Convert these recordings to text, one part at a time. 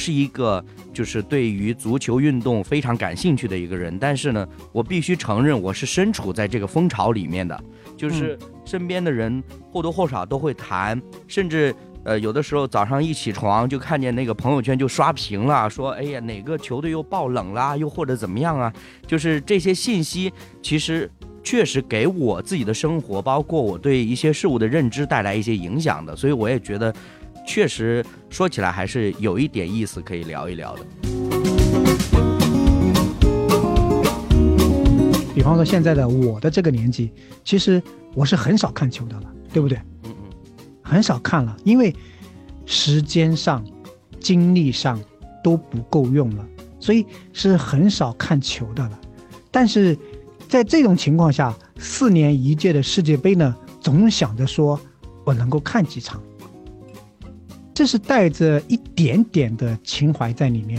是一个就是对于足球运动非常感兴趣的一个人，但是呢，我必须承认我是身处在这个风潮里面的，就是身边的人或多或少都会谈，甚至呃有的时候早上一起床就看见那个朋友圈就刷屏了，说哎呀哪个球队又爆冷啦，又或者怎么样啊，就是这些信息其实确实给我自己的生活，包括我对一些事物的认知带来一些影响的，所以我也觉得。确实说起来还是有一点意思，可以聊一聊的。比方说现在的我的这个年纪，其实我是很少看球的了，对不对？嗯嗯，很少看了，因为时间上、精力上都不够用了，所以是很少看球的了。但是在这种情况下，四年一届的世界杯呢，总想着说我能够看几场。这是带着一点点的情怀在里面。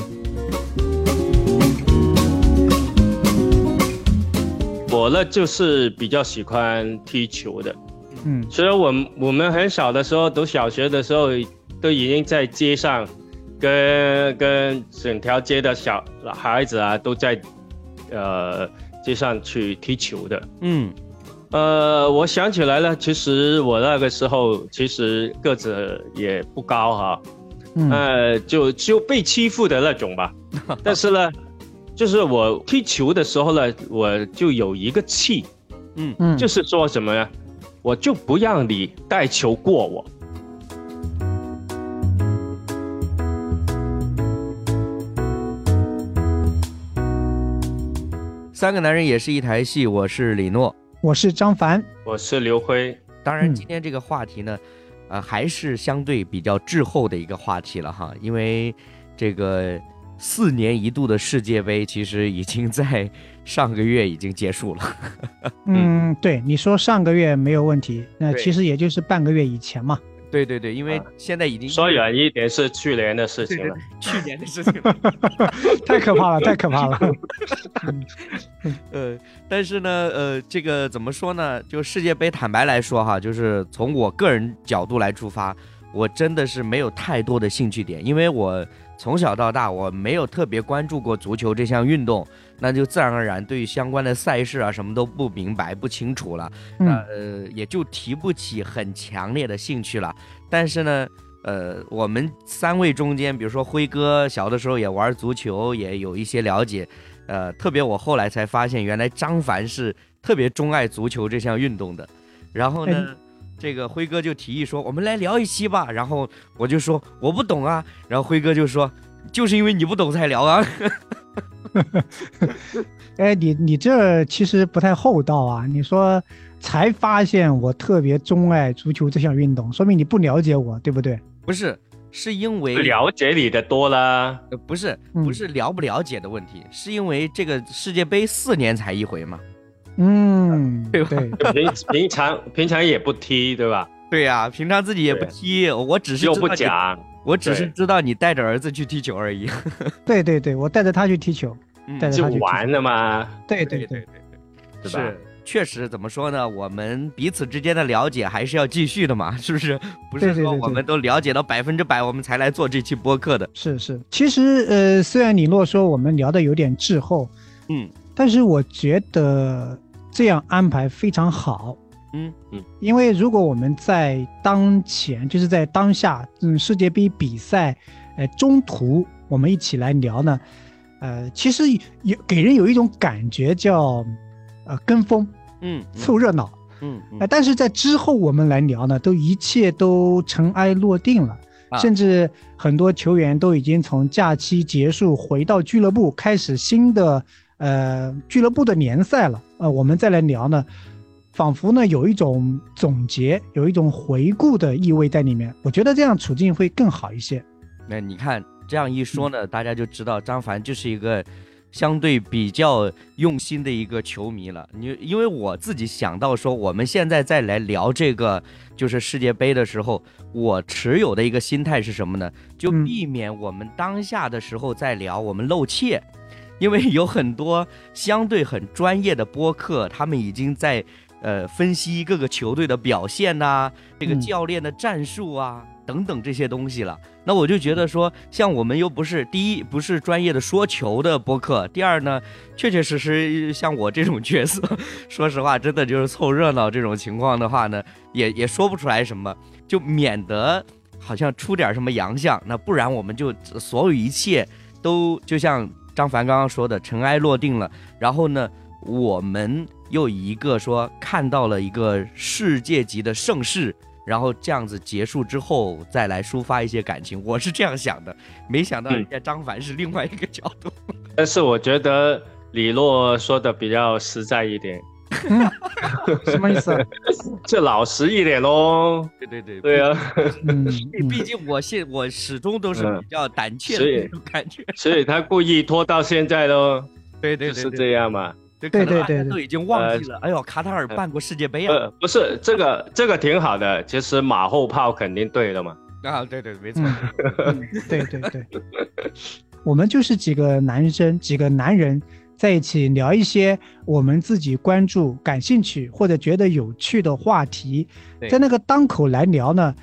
我呢，就是比较喜欢踢球的，嗯，所以我我们很小的时候，读小学的时候，都已经在街上，跟跟整条街的小孩子啊，都在，呃，街上去踢球的，嗯。呃，我想起来了，其实我那个时候其实个子也不高哈，呃，就就被欺负的那种吧。但是呢，就是我踢球的时候呢，我就有一个气，嗯嗯，就是说什么呢？我就不让你带球过我。三个男人也是一台戏，我是李诺。我是张凡，我是刘辉。当然，今天这个话题呢，呃，还是相对比较滞后的一个话题了哈，因为这个四年一度的世界杯其实已经在上个月已经结束了。嗯，对，你说上个月没有问题，那其实也就是半个月以前嘛。对对对，因为现在已经说远一点是去年的事情了，去年的事情，太可怕了，太可怕了。呃，但是呢，呃，这个怎么说呢？就世界杯，坦白来说哈，就是从我个人角度来出发，我真的是没有太多的兴趣点，因为我从小到大我没有特别关注过足球这项运动。那就自然而然对相关的赛事啊什么都不明白不清楚了，那呃也就提不起很强烈的兴趣了。但是呢，呃，我们三位中间，比如说辉哥小的时候也玩足球，也有一些了解，呃，特别我后来才发现，原来张凡是特别钟爱足球这项运动的。然后呢，这个辉哥就提议说，我们来聊一期吧。然后我就说我不懂啊，然后辉哥就说，就是因为你不懂才聊啊。哎，你你这其实不太厚道啊！你说才发现我特别钟爱足球这项运动，说明你不了解我，对不对？不是，是因为了解你的多了。不是，不是了不了解的问题，是因为这个世界杯四年才一回嘛。嗯，对吧？平平常平常也不踢，对吧？对呀，平常自己也不踢，我只是又不讲。我只是知道你带着儿子去踢球而已。对对对，我带着他去踢球，带着他去玩的嘛。对对对对对，是确实怎么说呢？我们彼此之间的了解还是要继续的嘛，是不是？不是说我们都了解到百分之百，我们才来做这期播客的。是是，其实呃，虽然李洛说我们聊的有点滞后，嗯，但是我觉得这样安排非常好。嗯嗯，因为如果我们在当前，就是在当下，嗯，世界杯比赛，呃，中途我们一起来聊呢，呃，其实有给人有一种感觉叫，呃，跟风，嗯，凑热闹，嗯，呃，但是在之后我们来聊呢，都一切都尘埃落定了，甚至很多球员都已经从假期结束回到俱乐部，开始新的呃俱乐部的联赛了，呃，我们再来聊呢。仿佛呢有一种总结，有一种回顾的意味在里面。我觉得这样处境会更好一些。那你看这样一说呢，大家就知道张凡就是一个相对比较用心的一个球迷了。你因为我自己想到说，我们现在再来聊这个就是世界杯的时候，我持有的一个心态是什么呢？就避免我们当下的时候再聊我们露怯，因为有很多相对很专业的播客，他们已经在。呃，分析各个球队的表现呐，这个教练的战术啊，等等这些东西了。那我就觉得说，像我们又不是第一，不是专业的说球的播客；第二呢，确确实实像我这种角色，说实话，真的就是凑热闹这种情况的话呢，也也说不出来什么，就免得好像出点什么洋相。那不然我们就所有一切都就像张凡刚刚说的，尘埃落定了。然后呢，我们又一个说看到了一个世界级的盛世。然后这样子结束之后，再来抒发一些感情，我是这样想的。没想到人家张凡是另外一个角度。但是我觉得李洛说的比较实在一点。什么意思？这老实一点喽。对对对对啊。嗯，毕竟我现我始终都是比较胆怯的那种感觉。所以他故意拖到现在喽。对对对，是这样嘛。对对对，都已经忘记了。哎呦，卡塔尔办过世界杯啊！不是这个，这个挺好的。其实马后炮肯定对的嘛。啊，对对，没错。对对对，我们就是几个男生，几个男人在一起聊一些我们自己关注、感兴趣或者觉得有趣的话题，在那个当口来聊呢，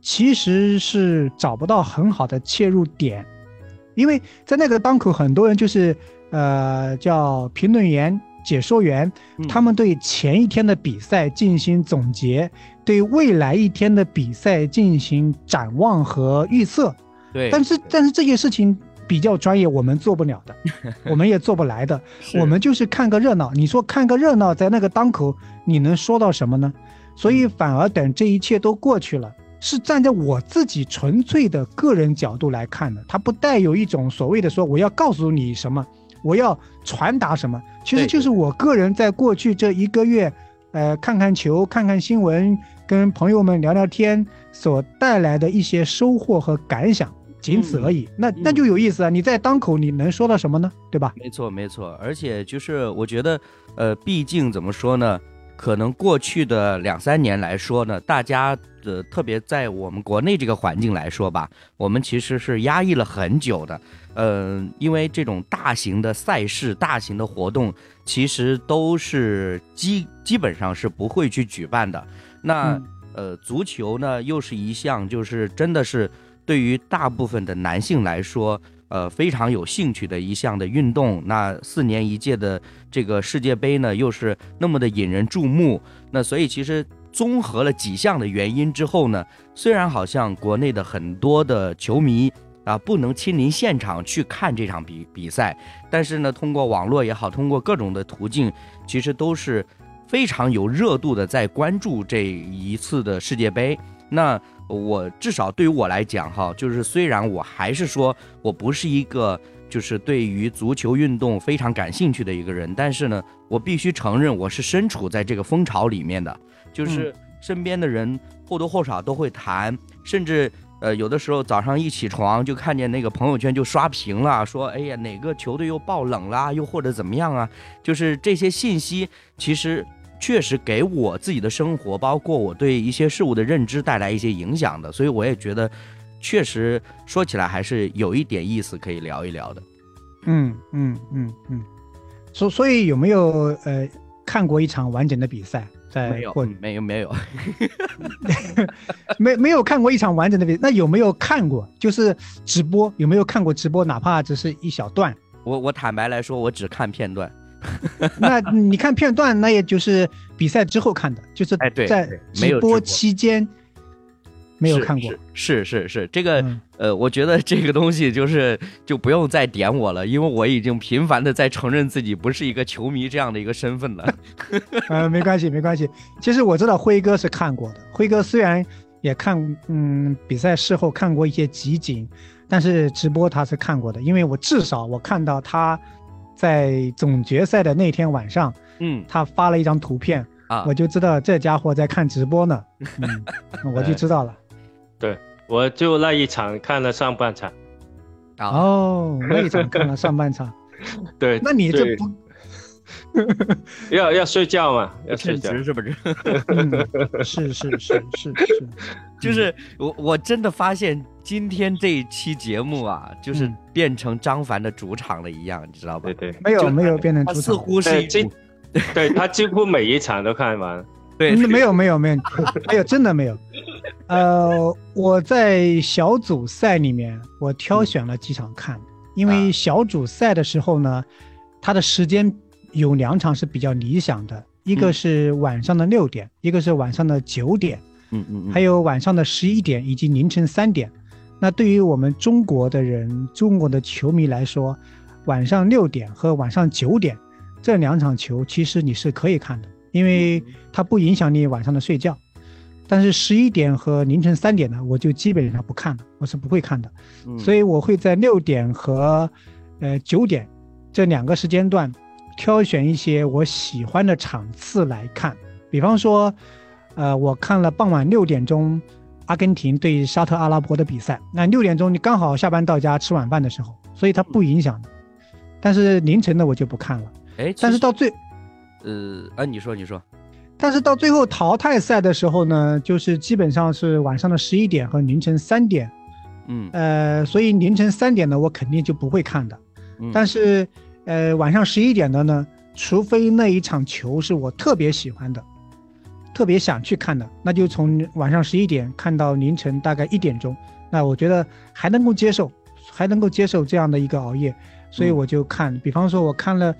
其实是找不到很好的切入点，因为在那个当口，很多人就是。呃，叫评论员、解说员，他们对前一天的比赛进行总结，对未来一天的比赛进行展望和预测。对，但是但是这些事情比较专业，我们做不了的，我们也做不来的。我们就是看个热闹。你说看个热闹，在那个当口，你能说到什么呢？所以反而等这一切都过去了，是站在我自己纯粹的个人角度来看的，它不带有一种所谓的说我要告诉你什么。我要传达什么？其实就是我个人在过去这一个月，呃，看看球，看看新闻，跟朋友们聊聊天所带来的一些收获和感想，仅此而已。那那就有意思啊！你在当口你能说到什么呢？对吧？没错，没错。而且就是我觉得，呃，毕竟怎么说呢？可能过去的两三年来说呢，大家的特别在我们国内这个环境来说吧，我们其实是压抑了很久的。嗯，因为这种大型的赛事、大型的活动，其实都是基基本上是不会去举办的。那呃，足球呢，又是一项就是真的是对于大部分的男性来说，呃，非常有兴趣的一项的运动。那四年一届的这个世界杯呢，又是那么的引人注目。那所以其实综合了几项的原因之后呢，虽然好像国内的很多的球迷。啊，不能亲临现场去看这场比比赛，但是呢，通过网络也好，通过各种的途径，其实都是非常有热度的在关注这一次的世界杯。那我至少对于我来讲，哈，就是虽然我还是说我不是一个就是对于足球运动非常感兴趣的一个人，但是呢，我必须承认我是身处在这个风潮里面的，就是身边的人或多或少都会谈，甚至。呃，有的时候早上一起床就看见那个朋友圈就刷屏了，说哎呀哪个球队又爆冷啦，又或者怎么样啊？就是这些信息，其实确实给我自己的生活，包括我对一些事物的认知带来一些影响的。所以我也觉得，确实说起来还是有一点意思可以聊一聊的。嗯嗯嗯嗯，所所以有没有呃看过一场完整的比赛？在没有，没有，没有，没没有看过一场完整的比赛，那有没有看过？就是直播，有没有看过直播？哪怕只是一小段。我我坦白来说，我只看片段。那你看片段，那也就是比赛之后看的，就是在直播期间。没有看过，是是是，这个呃，我觉得这个东西就是就不用再点我了，因为我已经频繁的在承认自己不是一个球迷这样的一个身份了。呃，没关系没关系，其实我知道辉哥是看过的，辉哥虽然也看嗯比赛事后看过一些集锦，但是直播他是看过的，因为我至少我看到他在总决赛的那天晚上，嗯，他发了一张图片啊，我就知道这家伙在看直播呢，嗯，我就知道了。对，我就那一场看了上半场，哦，那一场看了上半场，对，那你这不 要要睡觉嘛？要睡觉。是不是？是是是是是，就是我我真的发现今天这一期节目啊，就是变成张凡的主场了一样，你知道吧？对对，没有没有变成主场，似乎是一，对他几乎每一场都看完，对，没有没有没有没有，真的没有。呃，我在小组赛里面，我挑选了几场看，因为小组赛的时候呢，它的时间有两场是比较理想的，一个是晚上的六点，一个是晚上的九点，嗯嗯，还有晚上的十一点以及凌晨三点。那对于我们中国的人，中国的球迷来说，晚上六点和晚上九点这两场球，其实你是可以看的，因为它不影响你晚上的睡觉。但是十一点和凌晨三点呢，我就基本上不看了，我是不会看的。所以我会在六点和呃九点这两个时间段挑选一些我喜欢的场次来看。比方说，呃，我看了傍晚六点钟。阿根廷对沙特阿拉伯的比赛，那六点钟你刚好下班到家吃晚饭的时候，所以它不影响的。但是凌晨的我就不看了。哎，但是到最，呃，啊，你说你说，但是到最后淘汰赛的时候呢，就是基本上是晚上的十一点和凌晨三点。嗯，呃，所以凌晨三点的我肯定就不会看的。嗯，但是，呃，晚上十一点的呢，除非那一场球是我特别喜欢的。特别想去看的，那就从晚上十一点看到凌晨大概一点钟，那我觉得还能够接受，还能够接受这样的一个熬夜，所以我就看。比方说，我看了，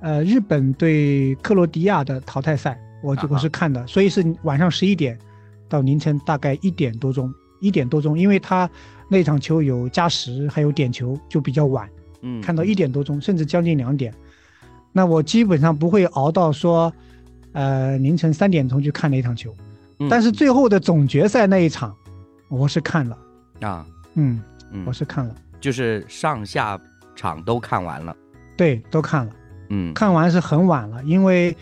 呃，日本对克罗地亚的淘汰赛，我就我是看的，所以是晚上十一点到凌晨大概一点多钟，一点多钟，因为他那场球有加时还有点球，就比较晚，嗯，看到一点多钟，甚至将近两点，那我基本上不会熬到说。呃，凌晨三点钟去看了一场球，但是最后的总决赛那一场，我是看了啊，嗯，我是看了，就是上下场都看完了，对，都看了，嗯，看完是很晚了，因为，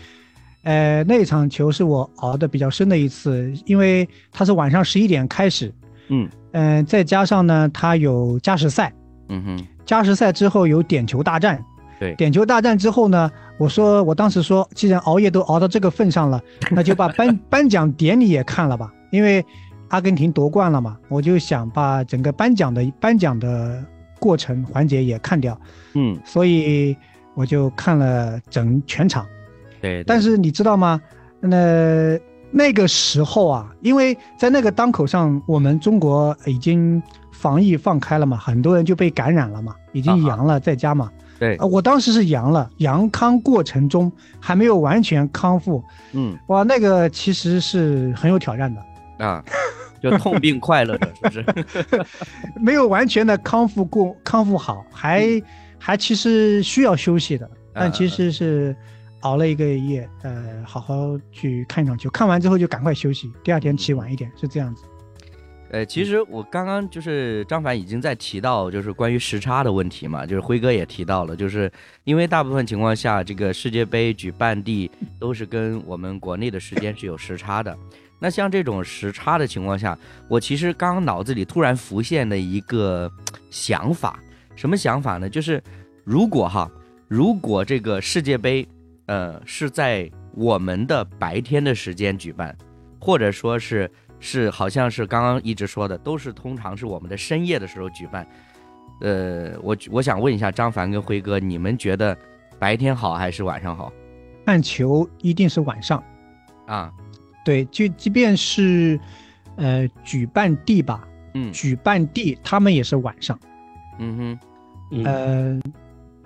呃，那场球是我熬的比较深的一次，因为它是晚上十一点开始，嗯。嗯，再加上呢，它有加时赛，嗯哼，加时赛之后有点球大战。对点球大战之后呢，我说我当时说，既然熬夜都熬到这个份上了，那就把颁颁奖典礼也看了吧。因为阿根廷夺冠了嘛，我就想把整个颁奖的颁奖的过程环节也看掉。嗯，所以我就看了整全场。对，但是你知道吗？那那个时候啊，因为在那个当口上，我们中国已经防疫放开了嘛，很多人就被感染了嘛，已经阳了，在家嘛。对，我当时是阳了，阳康过程中还没有完全康复。嗯，哇，那个其实是很有挑战的啊，就痛并快乐着，是不是？没有完全的康复过，康复好，还还其实需要休息的。但其实是熬了一个夜，呃，好好去看一场球，看完之后就赶快休息，第二天起晚一点，是这样子。呃，其实我刚刚就是张凡已经在提到，就是关于时差的问题嘛，就是辉哥也提到了，就是因为大部分情况下，这个世界杯举办地都是跟我们国内的时间是有时差的。那像这种时差的情况下，我其实刚刚脑子里突然浮现的一个想法，什么想法呢？就是如果哈，如果这个世界杯，呃，是在我们的白天的时间举办，或者说是。是，好像是刚刚一直说的，都是通常是我们的深夜的时候举办。呃，我我想问一下张凡跟辉哥，你们觉得白天好还是晚上好？看球一定是晚上啊？对，就即便是呃举办地吧，嗯，举办地他们也是晚上。嗯哼，呃，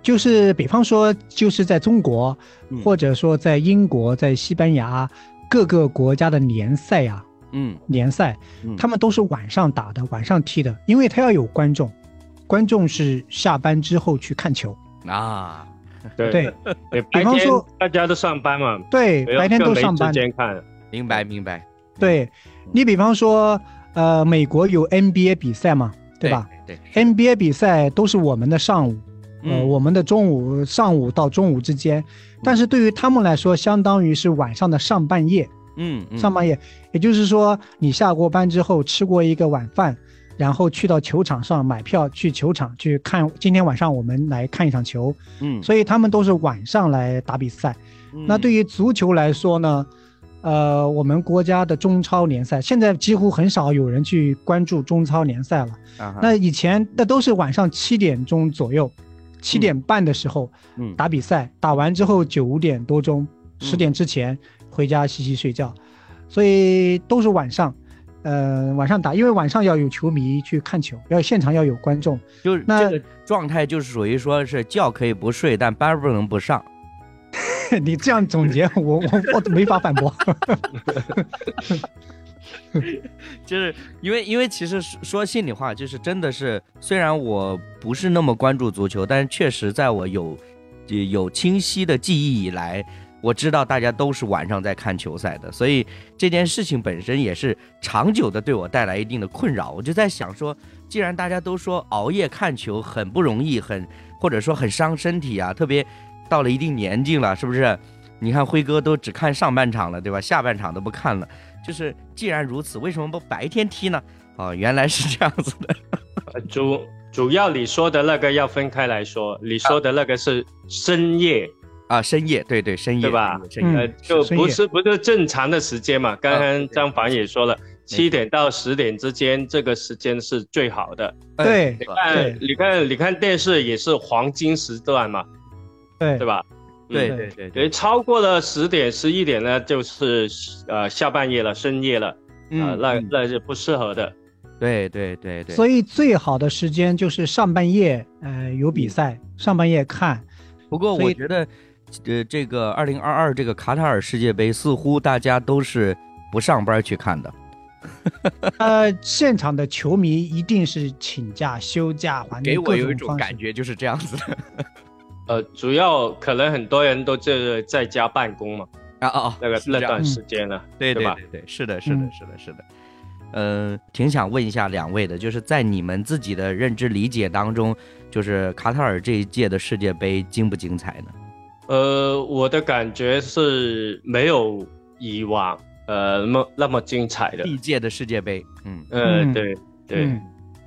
就是比方说，就是在中国，或者说在英国、在西班牙各个国家的联赛呀。嗯，联赛，他们都是晚上打的，晚上踢的，因为他要有观众，观众是下班之后去看球啊。对对，比方说大家都上班嘛，对，白天都上班。看，明白明白。对，你比方说，呃，美国有 NBA 比赛嘛，对吧？对，NBA 比赛都是我们的上午，呃，我们的中午，上午到中午之间，但是对于他们来说，相当于是晚上的上半夜。嗯，上半夜，也就是说，你下过班之后吃过一个晚饭，然后去到球场上买票去球场去看。今天晚上我们来看一场球，嗯，所以他们都是晚上来打比赛。那对于足球来说呢，呃，我们国家的中超联赛现在几乎很少有人去关注中超联赛了。那以前那都是晚上七点钟左右，七点半的时候打比赛，打完之后九点多钟、十点之前。回家洗洗睡觉，所以都是晚上。呃，晚上打，因为晚上要有球迷去看球，要现场要有观众，就是这个状态就是属于说是觉可以不睡，但班不能不上。你这样总结，我我我没法反驳。就是因为因为其实说心里话，就是真的是，虽然我不是那么关注足球，但是确实在我有有清晰的记忆以来。我知道大家都是晚上在看球赛的，所以这件事情本身也是长久的对我带来一定的困扰。我就在想说，既然大家都说熬夜看球很不容易，很或者说很伤身体啊，特别到了一定年纪了，是不是？你看辉哥都只看上半场了，对吧？下半场都不看了。就是既然如此，为什么不白天踢呢？哦，原来是这样子的。主主要你说的那个要分开来说，你说的那个是深夜。啊，深夜，对对，深夜，对吧？呃，就不是不是正常的时间嘛。刚刚张凡也说了，七点到十点之间，这个时间是最好的。对，你看，你看，你看电视也是黄金时段嘛。对，对吧？对对对对，超过了十点、十一点呢，就是呃下半夜了，深夜了，啊，那那是不适合的。对对对对。所以最好的时间就是上半夜，呃，有比赛，上半夜看。不过我觉得。呃，这个二零二二这个卡塔尔世界杯，似乎大家都是不上班去看的。呃，现场的球迷一定是请假休假，还给我有一种感觉就是这样子的。呃，主要可能很多人都这在家办公嘛。啊啊，那个那段时间呢？对对对对，是的，是的，是的，是的。嗯，挺想问一下两位的，就是在你们自己的认知理解当中，就是卡塔尔这一届的世界杯精不精彩呢？呃，我的感觉是没有以往呃那么那么精彩的。历届的世界杯，嗯。呃对对。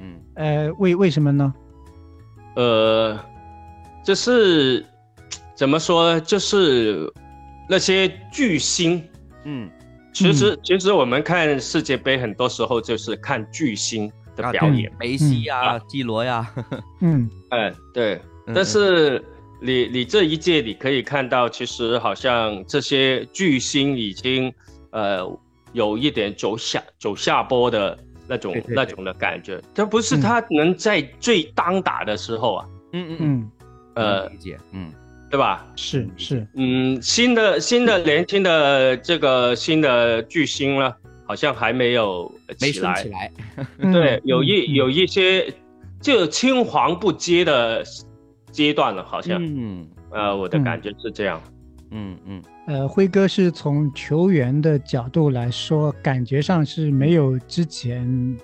嗯。呃为为什么呢？呃，就是怎么说呢？就是那些巨星，嗯，其实其实我们看世界杯很多时候就是看巨星的表演，梅西呀，G 罗呀，嗯。哎对，但是。你你这一届你可以看到，其实好像这些巨星已经，呃，有一点走下走下坡的那种那种的感觉。这不是他能在最当打的时候啊。嗯嗯嗯。呃，理解。嗯，对吧？是是。嗯，新的新的年轻的这个新的巨星呢，好像还没有起来。起来。对，有一有一些就青黄不接的。阶段了，好像，嗯，呃，我的感觉是这样，嗯嗯，呃，辉哥是从球员的角度来说，感觉上是没有之前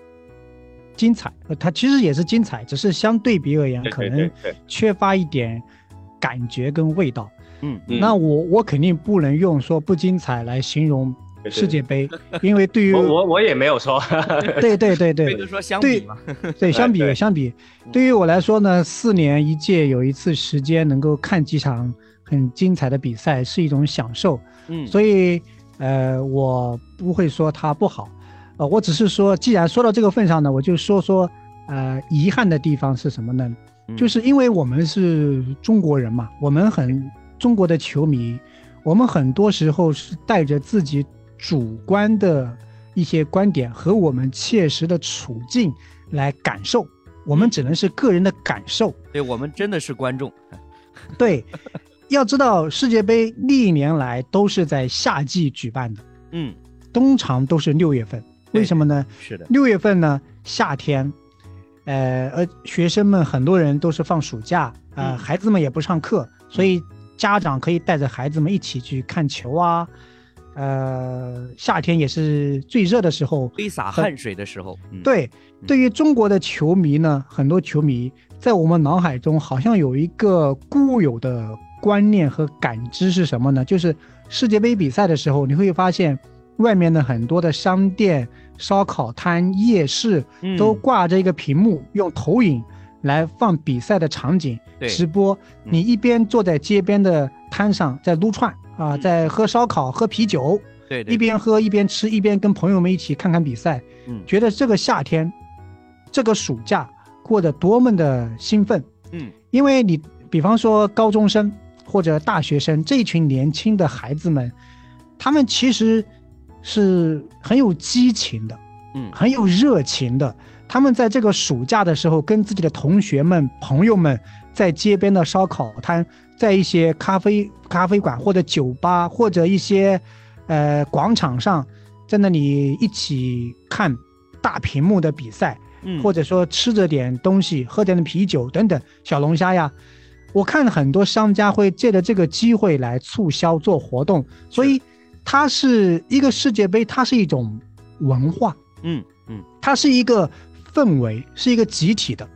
精彩，呃，他其实也是精彩，只是相对比而言，可能缺乏一点感觉跟味道，嗯，那我我肯定不能用说不精彩来形容。世界杯，因为对于我我也没有说，对对对对，说相比嘛，对 相比相比，对于我来说呢，四年一届有一次时间能够看几场很精彩的比赛是一种享受，嗯，所以呃我不会说它不好，呃我只是说既然说到这个份上呢，我就说说呃遗憾的地方是什么呢？就是因为我们是中国人嘛，我们很中国的球迷，我们很多时候是带着自己。主观的一些观点和我们切实的处境来感受，我们只能是个人的感受。对我们真的是观众。对，要知道世界杯历年来都是在夏季举办的，嗯，通常都是六月份。为什么呢？是的，六月份呢，夏天，呃，而，学生们很多人都是放暑假，呃，孩子们也不上课，所以家长可以带着孩子们一起去看球啊。呃，夏天也是最热的时候，挥洒汗水的时候。对，对于中国的球迷呢，很多球迷在我们脑海中好像有一个固有的观念和感知是什么呢？就是世界杯比赛的时候，你会发现外面的很多的商店、烧烤摊、夜市都挂着一个屏幕，用投影来放比赛的场景直播。你一边坐在街边的摊上在撸串。啊，在喝烧烤、喝啤酒，对，一边喝一边吃，一边跟朋友们一起看看比赛，嗯，觉得这个夏天，这个暑假过得多么的兴奋，嗯，因为你比方说高中生或者大学生这一群年轻的孩子们，他们其实是很有激情的，嗯，很有热情的。他们在这个暑假的时候，跟自己的同学们、朋友们，在街边的烧烤摊，在一些咖啡咖啡馆或者酒吧或者一些，呃，广场上，在那里一起看大屏幕的比赛，嗯或者说吃着点东西，喝点啤酒等等，小龙虾呀。我看很多商家会借着这个机会来促销做活动，所以它是一个世界杯，它是一种文化，嗯嗯，它是一个。氛围是一个集体的。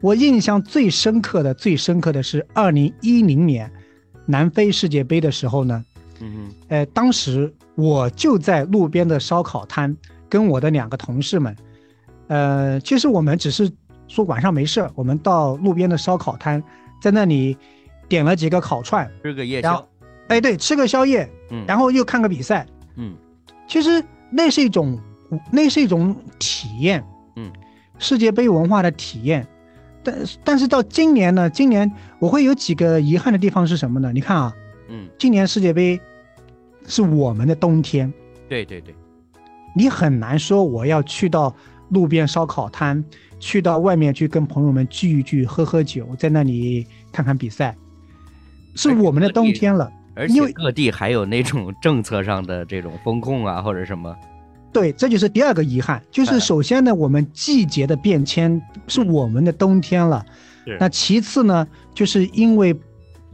我印象最深刻的、最深刻的是二零一零年南非世界杯的时候呢。嗯嗯。呃，当时我就在路边的烧烤摊，跟我的两个同事们。呃，其实我们只是说晚上没事儿，我们到路边的烧烤摊，在那里点了几个烤串，吃个夜宵。哎，对，吃个宵夜。嗯。然后又看个比赛。嗯。其实那是一种，那是一种体验。嗯，世界杯文化的体验，但但是到今年呢？今年我会有几个遗憾的地方是什么呢？你看啊，嗯，今年世界杯是我们的冬天，对对对，你很难说我要去到路边烧烤摊，去到外面去跟朋友们聚一聚，喝喝酒，在那里看看比赛，是我们的冬天了。而且各地还有那种政策上的这种风控啊，或者什么。对，这就是第二个遗憾，就是首先呢，我们季节的变迁是我们的冬天了，那其次呢，就是因为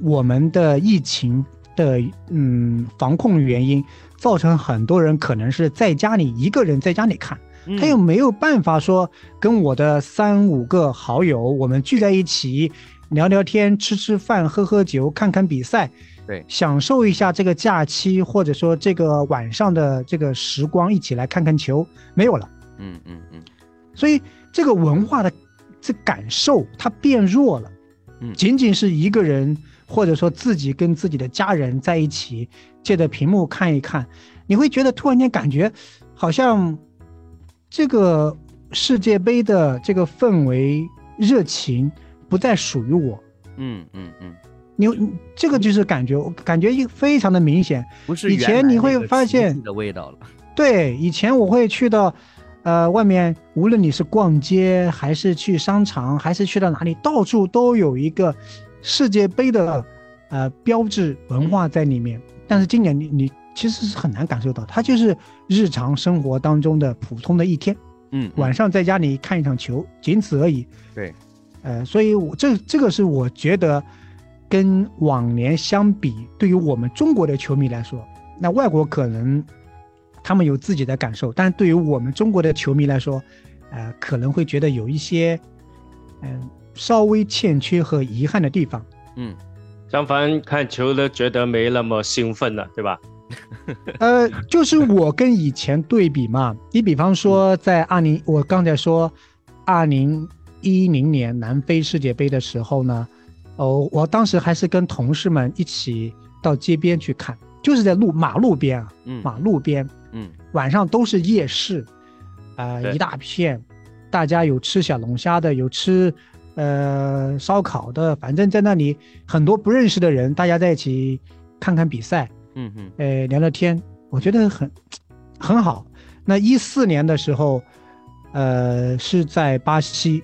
我们的疫情的嗯防控原因，造成很多人可能是在家里一个人在家里看，他又没有办法说跟我的三五个好友我们聚在一起聊聊天、吃吃饭、喝喝酒、看看比赛。对，享受一下这个假期，或者说这个晚上的这个时光，一起来看看球，没有了。嗯嗯嗯，所以这个文化的这感受它变弱了。嗯，仅仅是一个人，或者说自己跟自己的家人在一起，借着屏幕看一看，你会觉得突然间感觉，好像这个世界杯的这个氛围热情不再属于我。嗯嗯嗯。你这个就是感觉，感觉非常的明显。不是以前你会发现的味道了。对，以前我会去到，呃，外面，无论你是逛街，还是去商场，还是去到哪里，到处都有一个世界杯的，呃，标志文化在里面。但是今年你你其实是很难感受到，它就是日常生活当中的普通的一天。嗯，晚上在家里看一场球，仅此而已。对，呃，所以我这这个是我觉得。跟往年相比，对于我们中国的球迷来说，那外国可能他们有自己的感受，但是对于我们中国的球迷来说，呃，可能会觉得有一些，嗯，稍微欠缺和遗憾的地方。嗯，相反看球都觉得没那么兴奋了，对吧？呃，就是我跟以前对比嘛，你比方说在二零，我刚才说二零一零年南非世界杯的时候呢。哦，我当时还是跟同事们一起到街边去看，就是在路马路边啊，马路边，嗯，晚上都是夜市，啊，一大片，大家有吃小龙虾的，有吃，呃，烧烤的，反正在那里很多不认识的人，大家在一起看看比赛，嗯嗯，呃，聊聊天，我觉得很很好。那一四年的时候，呃，是在巴西。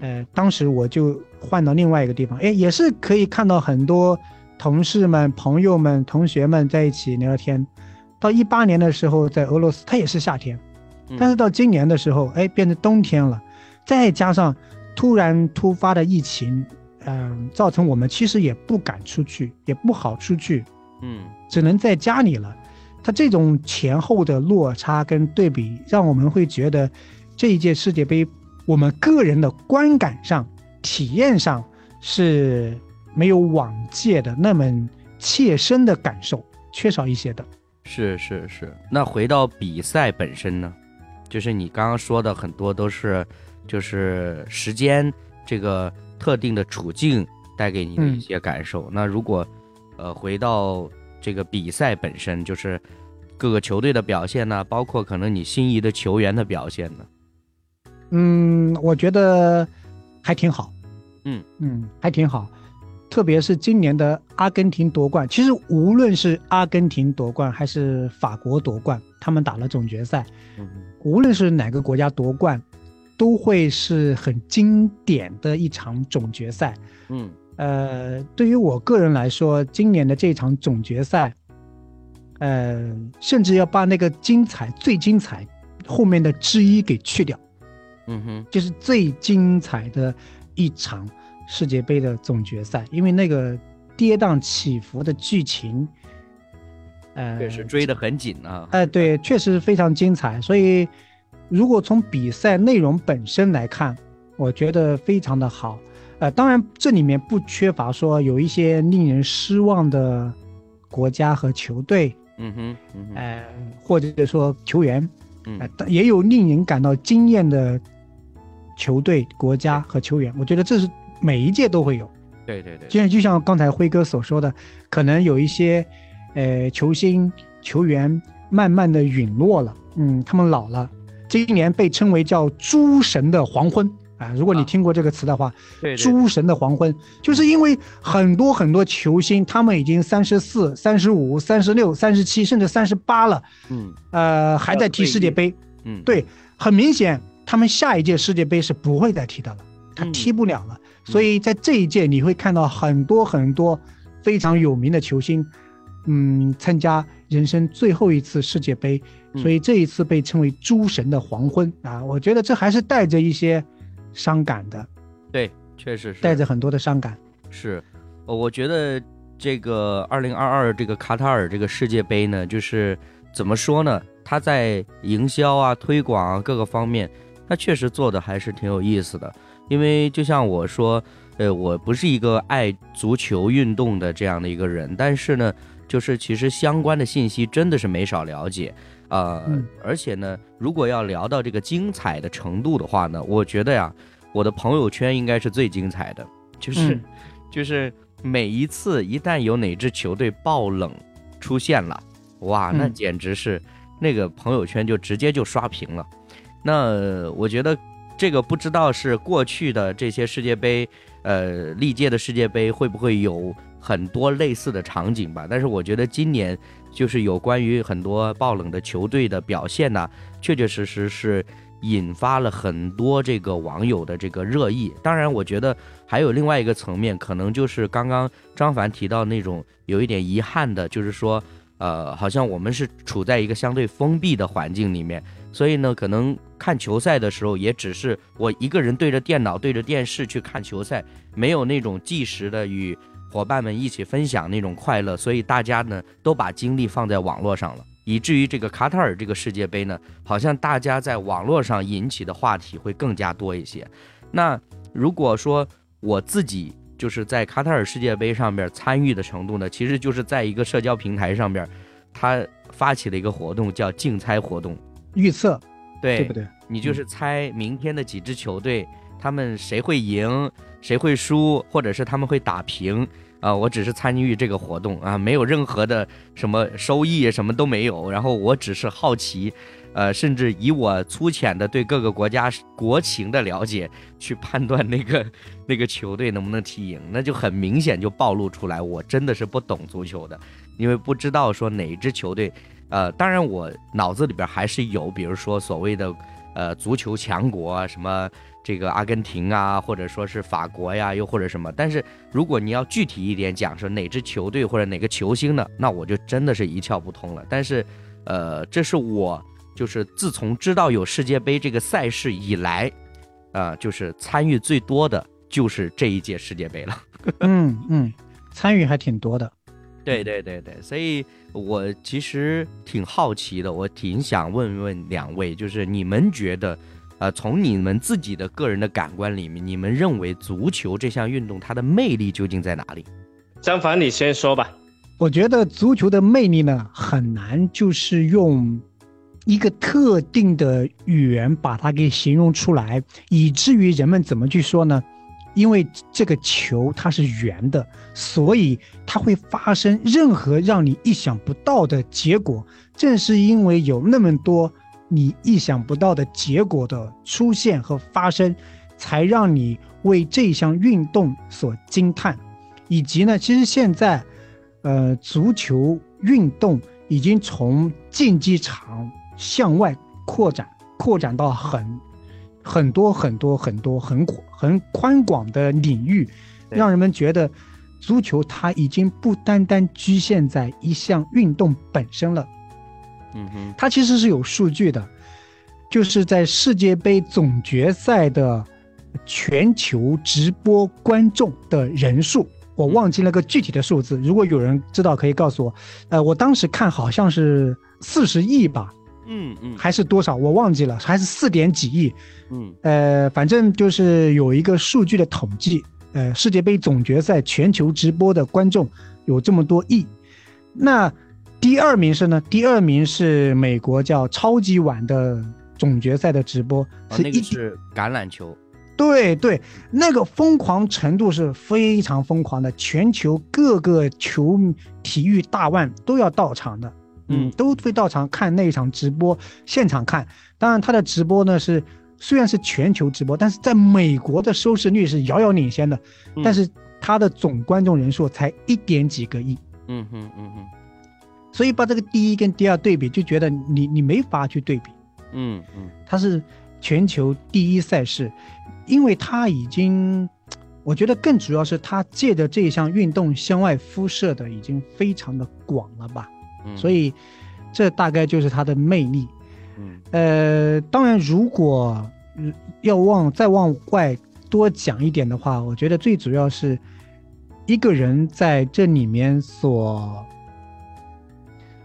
呃，当时我就换到另外一个地方，哎，也是可以看到很多同事们、朋友们、同学们在一起聊聊天。到一八年的时候，在俄罗斯，它也是夏天，但是到今年的时候，哎，变成冬天了。再加上突然突发的疫情，嗯，造成我们其实也不敢出去，也不好出去，嗯，只能在家里了。它这种前后的落差跟对比，让我们会觉得这一届世界杯。我们个人的观感上、体验上是没有往届的那么切身的感受，缺少一些的。是是是。那回到比赛本身呢？就是你刚刚说的很多都是，就是时间这个特定的处境带给你的一些感受。那如果，呃，回到这个比赛本身，就是各个球队的表现呢，包括可能你心仪的球员的表现呢？嗯，我觉得还挺好，嗯。嗯，还挺好，特别是今年的阿根廷夺冠，其实无论是阿根廷夺冠还是法国夺冠，他们打了总决赛，无论是哪个国家夺冠，都会是很经典的一场总决赛。嗯，呃，对于我个人来说，今年的这场总决赛，呃，甚至要把那个精彩、最精彩后面的之一给去掉。嗯哼，就是最精彩的一场世界杯的总决赛，因为那个。跌宕起伏的剧情，呃，确实追得很紧啊。哎，对，确实非常精彩。所以，如果从比赛内容本身来看，我觉得非常的好。呃，当然这里面不缺乏说有一些令人失望的国家和球队，嗯哼，呃，或者说球员，嗯，也有令人感到惊艳的球队、国家和球员。我觉得这是每一届都会有。对对对，就像就像刚才辉哥所说的，可能有一些，呃，球星球员慢慢的陨落了，嗯，他们老了。这一年被称为叫“诸神的黄昏”啊，如果你听过这个词的话，“诸神的黄昏”就是因为很多很多球星，他们已经三十四、三十五、三十六、三十七，甚至三十八了，嗯，呃，还在踢世界杯，嗯，对，很明显，他们下一届世界杯是不会再踢的了，他踢不了了。所以在这一届，你会看到很多很多非常有名的球星，嗯，参加人生最后一次世界杯。所以这一次被称为“诸神的黄昏”啊，我觉得这还是带着一些伤感的。对，确实是带着很多的伤感。是，我觉得这个二零二二这个卡塔尔这个世界杯呢，就是怎么说呢？他在营销啊、推广啊各个方面，他确实做的还是挺有意思的。因为就像我说，呃，我不是一个爱足球运动的这样的一个人，但是呢，就是其实相关的信息真的是没少了解，呃，而且呢，如果要聊到这个精彩的程度的话呢，我觉得呀，我的朋友圈应该是最精彩的，就是，就是每一次一旦有哪支球队爆冷出现了，哇，那简直是那个朋友圈就直接就刷屏了，那我觉得。这个不知道是过去的这些世界杯，呃，历届的世界杯会不会有很多类似的场景吧？但是我觉得今年就是有关于很多爆冷的球队的表现呢，确确实实是引发了很多这个网友的这个热议。当然，我觉得还有另外一个层面，可能就是刚刚张凡提到那种有一点遗憾的，就是说，呃，好像我们是处在一个相对封闭的环境里面。所以呢，可能看球赛的时候，也只是我一个人对着电脑、对着电视去看球赛，没有那种即时的与伙伴们一起分享那种快乐。所以大家呢，都把精力放在网络上了，以至于这个卡塔尔这个世界杯呢，好像大家在网络上引起的话题会更加多一些。那如果说我自己就是在卡塔尔世界杯上面参与的程度呢，其实就是在一个社交平台上面，他发起了一个活动，叫竞猜活动。预测，对对不对？你就是猜明天的几支球队，他们谁会赢，谁会输，或者是他们会打平啊？我只是参与这个活动啊，没有任何的什么收益，什么都没有。然后我只是好奇，呃，甚至以我粗浅的对各个国家国情的了解，去判断那个 那个球队能不能踢赢，那就很明显就暴露出来，我真的是不懂足球的，因为不知道说哪支球队。呃，当然，我脑子里边还是有，比如说所谓的，呃，足球强国啊，什么这个阿根廷啊，或者说是法国呀，又或者什么。但是如果你要具体一点讲，说哪支球队或者哪个球星呢，那我就真的是一窍不通了。但是，呃，这是我就是自从知道有世界杯这个赛事以来，啊，就是参与最多的就是这一届世界杯了。嗯嗯，参与还挺多的。对对对对，所以我其实挺好奇的，我挺想问问两位，就是你们觉得，呃，从你们自己的个人的感官里面，你们认为足球这项运动它的魅力究竟在哪里？张凡，你先说吧。我觉得足球的魅力呢，很难就是用一个特定的语言把它给形容出来，以至于人们怎么去说呢？因为这个球它是圆的，所以它会发生任何让你意想不到的结果。正是因为有那么多你意想不到的结果的出现和发生，才让你为这项运动所惊叹。以及呢，其实现在，呃，足球运动已经从竞技场向外扩展，扩展到很很多很多很多很很宽广的领域，让人们觉得足球它已经不单单局限在一项运动本身了。嗯哼，它其实是有数据的，就是在世界杯总决赛的全球直播观众的人数，我忘记了个具体的数字，如果有人知道可以告诉我。呃，我当时看好像是四十亿吧，嗯嗯，还是多少我忘记了，还是四点几亿，嗯，呃，反正就是有一个数据的统计，呃，世界杯总决赛全球直播的观众有这么多亿，那。第二名是呢，第二名是美国叫超级碗的总决赛的直播，是一是橄榄球，对对，那个疯狂程度是非常疯狂的，全球各个球体育大腕都要到场的，嗯，都会到场看那一场直播，现场看。当然，他的直播呢是虽然是全球直播，但是在美国的收视率是遥遥领先的，但是他的总观众人数才一点几个亿，嗯哼嗯哼。所以把这个第一跟第二对比，就觉得你你没法去对比。嗯嗯，他是全球第一赛事，因为他已经，我觉得更主要是他借着这项运动向外辐射的已经非常的广了吧。嗯，所以这大概就是它的魅力。嗯，呃，当然如果要往再往外多讲一点的话，我觉得最主要是一个人在这里面所。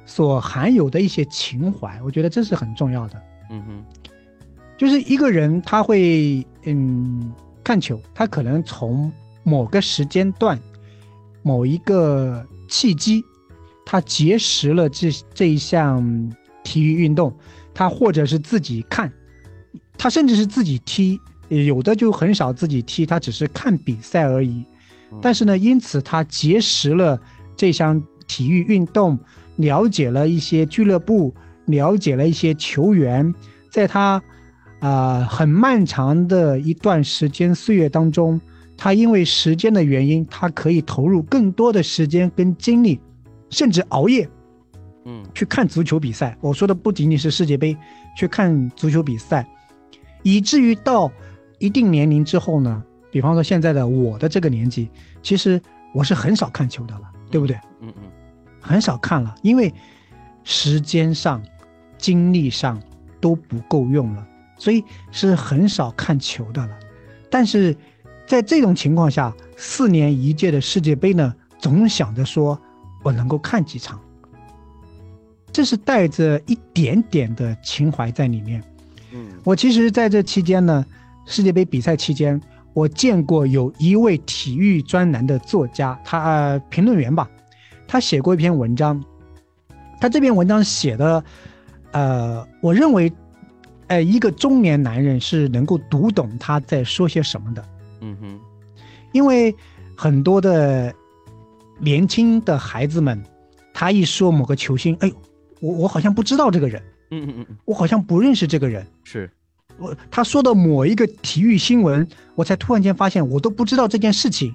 所含有的一些情怀，我觉得这是很重要的。嗯哼，就是一个人他会嗯看球，他可能从某个时间段、某一个契机，他结识了这这一项体育运动，他或者是自己看，他甚至是自己踢，有的就很少自己踢，他只是看比赛而已。但是呢，因此他结识了这项体育运动。了解了一些俱乐部，了解了一些球员，在他啊很漫长的一段时间岁月当中，他因为时间的原因，他可以投入更多的时间跟精力，甚至熬夜，嗯，去看足球比赛。我说的不仅仅是世界杯，去看足球比赛，以至于到一定年龄之后呢，比方说现在的我的这个年纪，其实我是很少看球的了，对不对？嗯嗯。很少看了，因为时间上、精力上都不够用了，所以是很少看球的了。但是在这种情况下，四年一届的世界杯呢，总想着说我能够看几场，这是带着一点点的情怀在里面。嗯，我其实在这期间呢，世界杯比赛期间，我见过有一位体育专栏的作家，他评论员吧。他写过一篇文章，他这篇文章写的，呃，我认为，呃，一个中年男人是能够读懂他在说些什么的。嗯哼，因为很多的年轻的孩子们，他一说某个球星，哎呦，我我好像不知道这个人，嗯嗯嗯，我好像不认识这个人，是。我他说的某一个体育新闻，我才突然间发现我都不知道这件事情，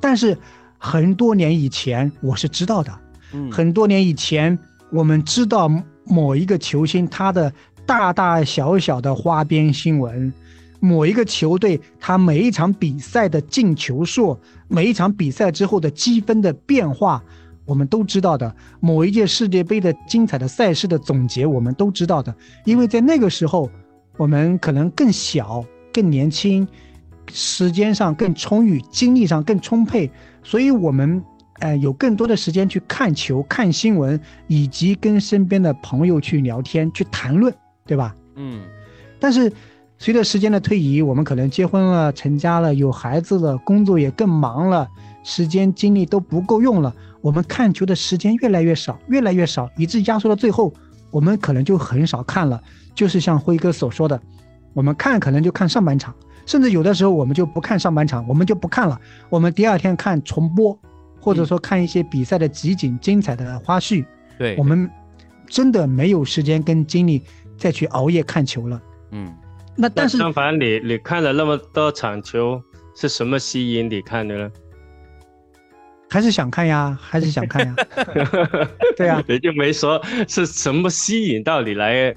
但是。很多年以前我是知道的，嗯，很多年以前我们知道某一个球星他的大大小小的花边新闻，某一个球队他每一场比赛的进球数，每一场比赛之后的积分的变化，我们都知道的。某一届世界杯的精彩的赛事的总结，我们都知道的。因为在那个时候，我们可能更小、更年轻，时间上更充裕，精力上更充沛。所以，我们，呃，有更多的时间去看球、看新闻，以及跟身边的朋友去聊天、去谈论，对吧？嗯。但是，随着时间的推移，我们可能结婚了、成家了、有孩子了，工作也更忙了，时间精力都不够用了，我们看球的时间越来越少，越来越少，以致压缩到最后，我们可能就很少看了。就是像辉哥所说的，我们看可能就看上半场。甚至有的时候我们就不看上半场，我们就不看了，我们第二天看重播，或者说看一些比赛的集锦、精彩的花絮。对，我们真的没有时间跟精力再去熬夜看球了。嗯，那但是相反，你你看了那么多场球，是什么吸引你看的呢？还是想看呀，还是想看呀。对呀，也就没说是什么吸引到你来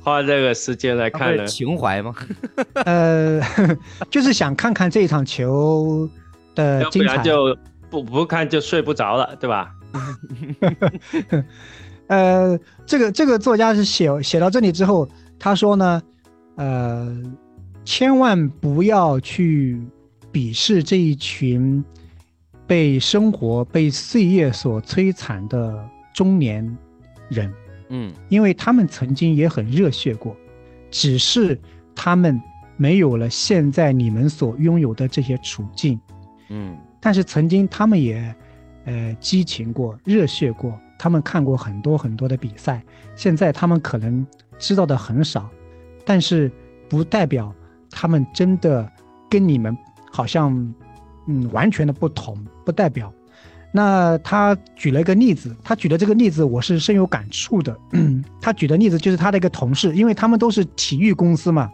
花这个时间来看呢？情怀吗？呃，就是想看看这场球的精彩。就不不看就睡不着了，对吧？呃，这个这个作家是写写到这里之后，他说呢，呃，千万不要去鄙视这一群被生活、被岁月所摧残的中年人，嗯，因为他们曾经也很热血过，只是他们没有了现在你们所拥有的这些处境，嗯，但是曾经他们也，呃，激情过、热血过。他们看过很多很多的比赛，现在他们可能知道的很少，但是不代表他们真的跟你们好像嗯完全的不同，不代表。那他举了一个例子，他举的这个例子我是深有感触的。他举的例子就是他的一个同事，因为他们都是体育公司嘛。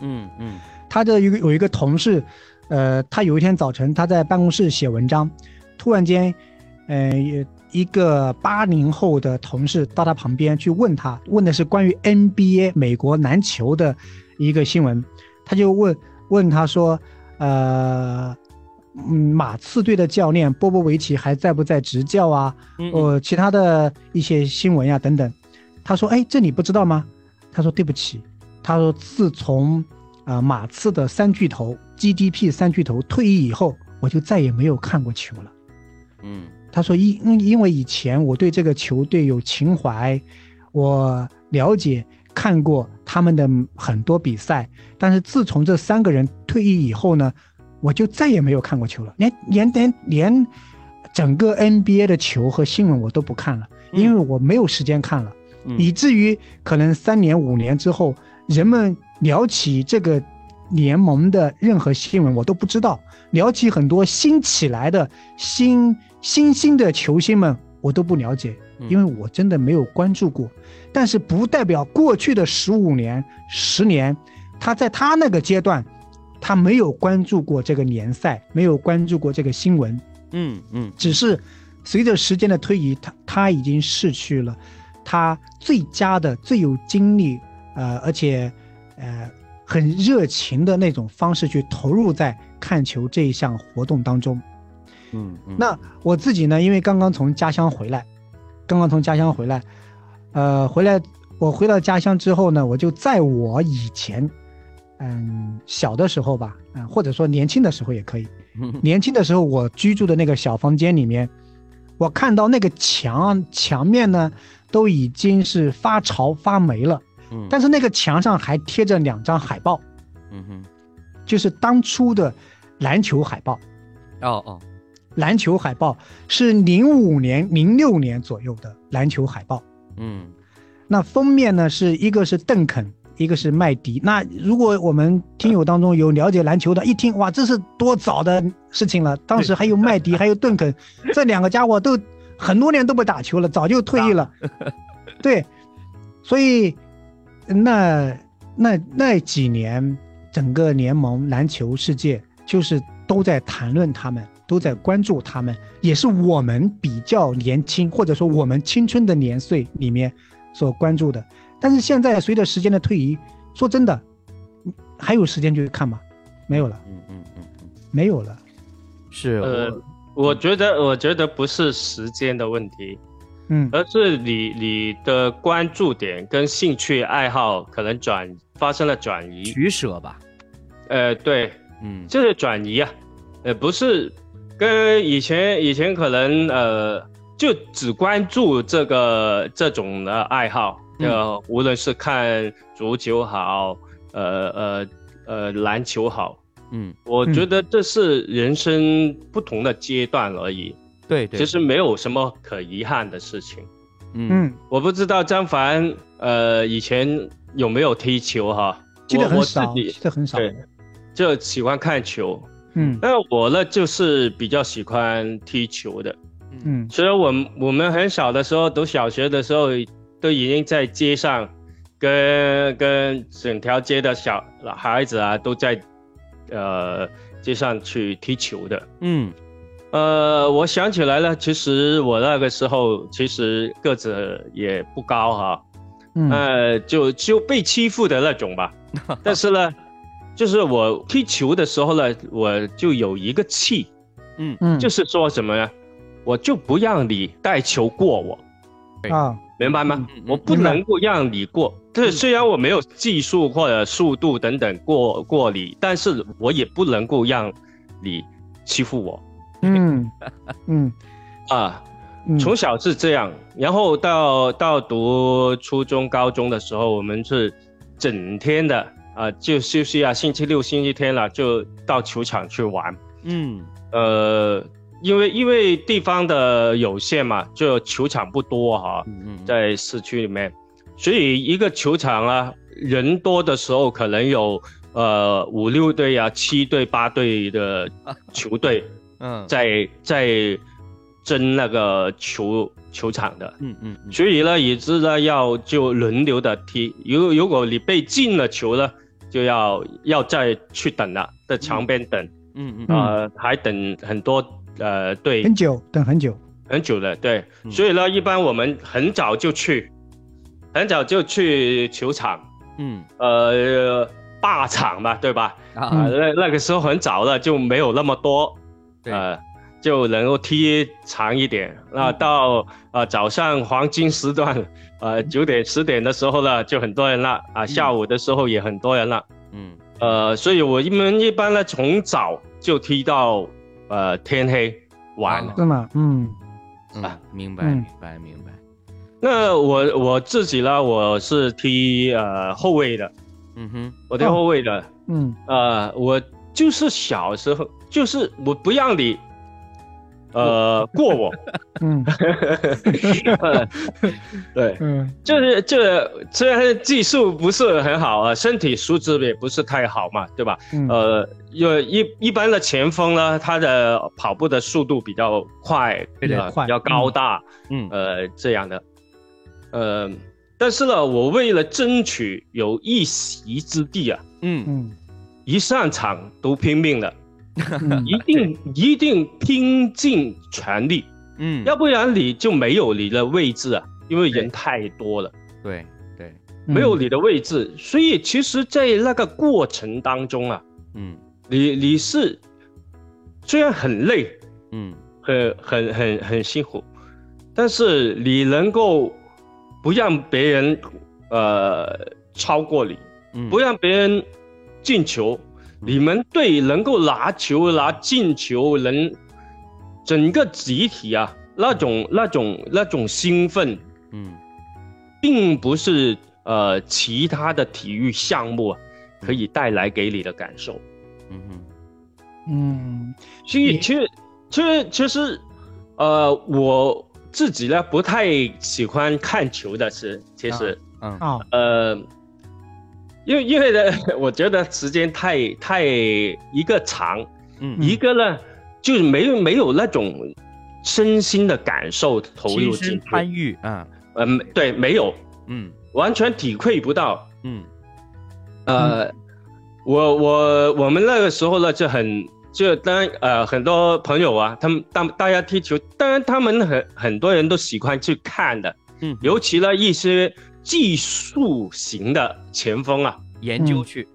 嗯嗯，他的一个有一个同事，呃，他有一天早晨他在办公室写文章，突然间，嗯也。一个八零后的同事到他旁边去问他，问的是关于 NBA 美国篮球的一个新闻，他就问问他说，呃，嗯，马刺队的教练波波维奇还在不在执教啊？呃，其他的一些新闻呀等等。他说，哎，这你不知道吗？他说对不起，他说自从啊马刺的三巨头 GDP 三巨头退役以后，我就再也没有看过球了。嗯。他说：“因因为以前我对这个球队有情怀，我了解看过他们的很多比赛。但是自从这三个人退役以后呢，我就再也没有看过球了，连连连连整个 NBA 的球和新闻我都不看了，因为我没有时间看了。以至于可能三年五年之后，人们聊起这个联盟的任何新闻，我都不知道。聊起很多新起来的新。”新兴的球星们，我都不了解，因为我真的没有关注过。但是不代表过去的十五年、十年，他在他那个阶段，他没有关注过这个联赛，没有关注过这个新闻。嗯嗯，只是随着时间的推移，他他已经逝去了他最佳的、最有精力，呃，而且呃很热情的那种方式去投入在看球这一项活动当中。嗯，那我自己呢？因为刚刚从家乡回来，刚刚从家乡回来，呃，回来我回到家乡之后呢，我就在我以前，嗯，小的时候吧，嗯，或者说年轻的时候也可以，年轻的时候我居住的那个小房间里面，我看到那个墙墙面呢，都已经是发潮发霉了，嗯，但是那个墙上还贴着两张海报，嗯哼，就是当初的篮球海报，哦哦。篮球海报是零五年、零六年左右的篮球海报。嗯，那封面呢是一个是邓肯，一个是麦迪。那如果我们听友当中有了解篮球的，一听哇，这是多早的事情了。当时还有麦迪，还有邓肯，这两个家伙都很多年都不打球了，早就退役了。对，所以那那那几年，整个联盟篮球世界就是都在谈论他们。都在关注他们，也是我们比较年轻，或者说我们青春的年岁里面所关注的。但是现在随着时间的推移，说真的，还有时间去看吗？没有了。嗯嗯嗯嗯，没有了。是呃，我觉得我觉得不是时间的问题，嗯，而是你你的关注点跟兴趣爱好可能转发生了转移取舍吧。呃，对，嗯，就是转移啊，呃，不是。跟以前以前可能呃就只关注这个这种的爱好，呃无论是看足球好，呃呃呃篮球好，嗯，我觉得这是人生不同的阶段而已，对，其实没有什么可遗憾的事情，嗯，我不知道张凡呃以前有没有踢球哈，记得很少，记得很少，对，就喜欢看球。嗯，那我呢，就是比较喜欢踢球的，嗯，所以我我们很小的时候，读小学的时候，都已经在街上，跟跟整条街的小孩子啊，都在，呃，街上去踢球的，嗯，呃，我想起来了，其实我那个时候其实个子也不高哈，呃，就就被欺负的那种吧。但是呢，就是我踢球的时候呢，我就有一个气，嗯。嗯，就是说什么呢？我就不让你带球过我，啊，明白吗？我不能够让你过。对虽然我没有技术或者速度等等过过你，但是我也不能够让你欺负我。嗯。嗯。啊，从小是这样，然后到到读初中、高中的时候，我们是整天的啊，就休息啊，星期六、星期天了，就到球场去玩。嗯，呃，因为因为地方的有限嘛，就球场不多哈嗯，在市区里面，所以一个球场啊，人多的时候可能有呃五六队啊、七队、八队的球队。嗯，在在争那个球球场的，嗯嗯，所以呢，也是呢要就轮流的踢。如如果你被进了球呢，就要要再去等了，在墙边等，嗯嗯，呃，还等很多呃队，很久，等很久，很久了，对。所以呢，一般我们很早就去，很早就去球场，嗯，呃，霸场嘛，对吧？啊，那那个时候很早了，就没有那么多。呃，就能够踢长一点。那到呃早上黄金时段，呃九点十点的时候呢，就很多人了啊。下午的时候也很多人了。嗯，呃，所以我们一般呢，从早就踢到呃天黑晚。是吗？嗯，啊，明白，明白，明白。那我我自己呢，我是踢呃后卫的。嗯哼，我踢后卫的。嗯，呃，我就是小时候。就是我不让你，呃，过我，嗯，对，嗯，就是这虽然技术不是很好啊，身体素质也不是太好嘛，对吧？呃，因为一一般的前锋呢，他的跑步的速度比较快，比较快，比较高大，嗯，呃，这样的，呃，但是呢，我为了争取有一席之地啊，嗯。嗯，一上场都拼命了。一定一定拼尽全力，嗯，要不然你就没有你的位置啊，因为人太多了。对对，没有你的位置，所以其实，在那个过程当中啊，嗯，你你是虽然很累，嗯，很很很很辛苦，但是你能够不让别人呃超过你，不让别人进球。你们队能够拿球拿进球，能整个集体啊，那种那种那种兴奋，嗯，并不是呃其他的体育项目可以带来给你的感受，嗯哼，嗯，所以其实其实其实呃我自己呢不太喜欢看球的是，其实，嗯。啊。呃。因为因为呢，我觉得时间太太一个长，嗯，一个呢就是没有没有那种身心的感受投入进参与啊，嗯，对，没有，嗯，完全体会不到，嗯，呃，我我我们那个时候呢就很就当然呃很多朋友啊，他们大大家踢球，当然他们很很多人都喜欢去看的，嗯，尤其呢一些。技术型的前锋啊，研究去，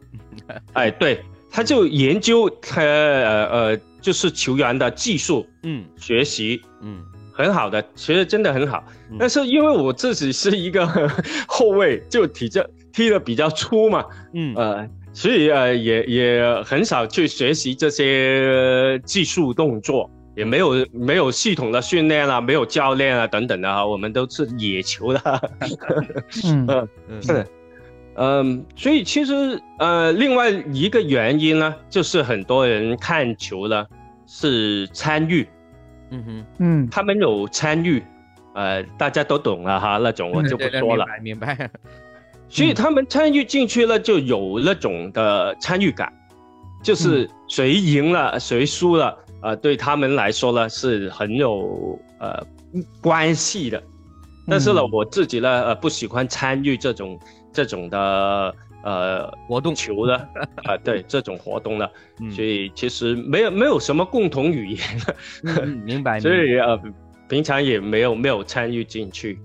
哎，对，他就研究他呃呃，就是球员的技术，嗯，学习，嗯，很好的，其实真的很好。但是因为我自己是一个 后卫，就体质踢的比较粗嘛，嗯。呃，所以呃也也很少去学习这些技术动作。也没有没有系统的训练啊，没有教练啊等等的哈，我们都是野球的，嗯。是，嗯，所以其实呃另外一个原因呢，就是很多人看球呢是参与，嗯哼。嗯，他们有参与，呃大家都懂了哈，那种我就不说了，明白明白，所以他们参与进去了就有那种的参与感，就是谁赢了谁输了。呃，对他们来说呢，是很有呃关系的。但是呢，我自己呢，呃，不喜欢参与这种这种的呃活动球的 啊，对这种活动的，所以其实没有没有什么共同语言，明白？所以呃，平常也没有没有参与进去。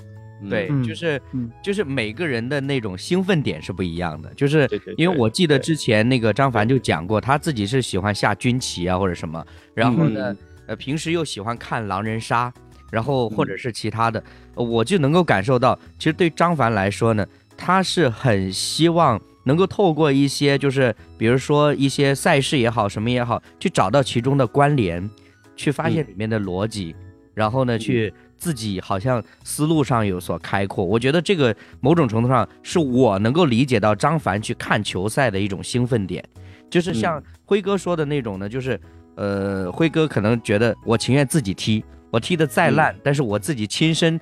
对，就是就是每个人的那种兴奋点是不一样的，就是因为我记得之前那个张凡就讲过，他自己是喜欢下军棋啊或者什么，然后呢，呃，平时又喜欢看狼人杀，然后或者是其他的，我就能够感受到，其实对张凡来说呢，他是很希望能够透过一些就是比如说一些赛事也好，什么也好，去找到其中的关联，去发现里面的逻辑，然后呢去。自己好像思路上有所开阔，我觉得这个某种程度上是我能够理解到张凡去看球赛的一种兴奋点，就是像辉哥说的那种呢，就是呃，辉哥可能觉得我情愿自己踢，我踢得再烂，但是我自己亲身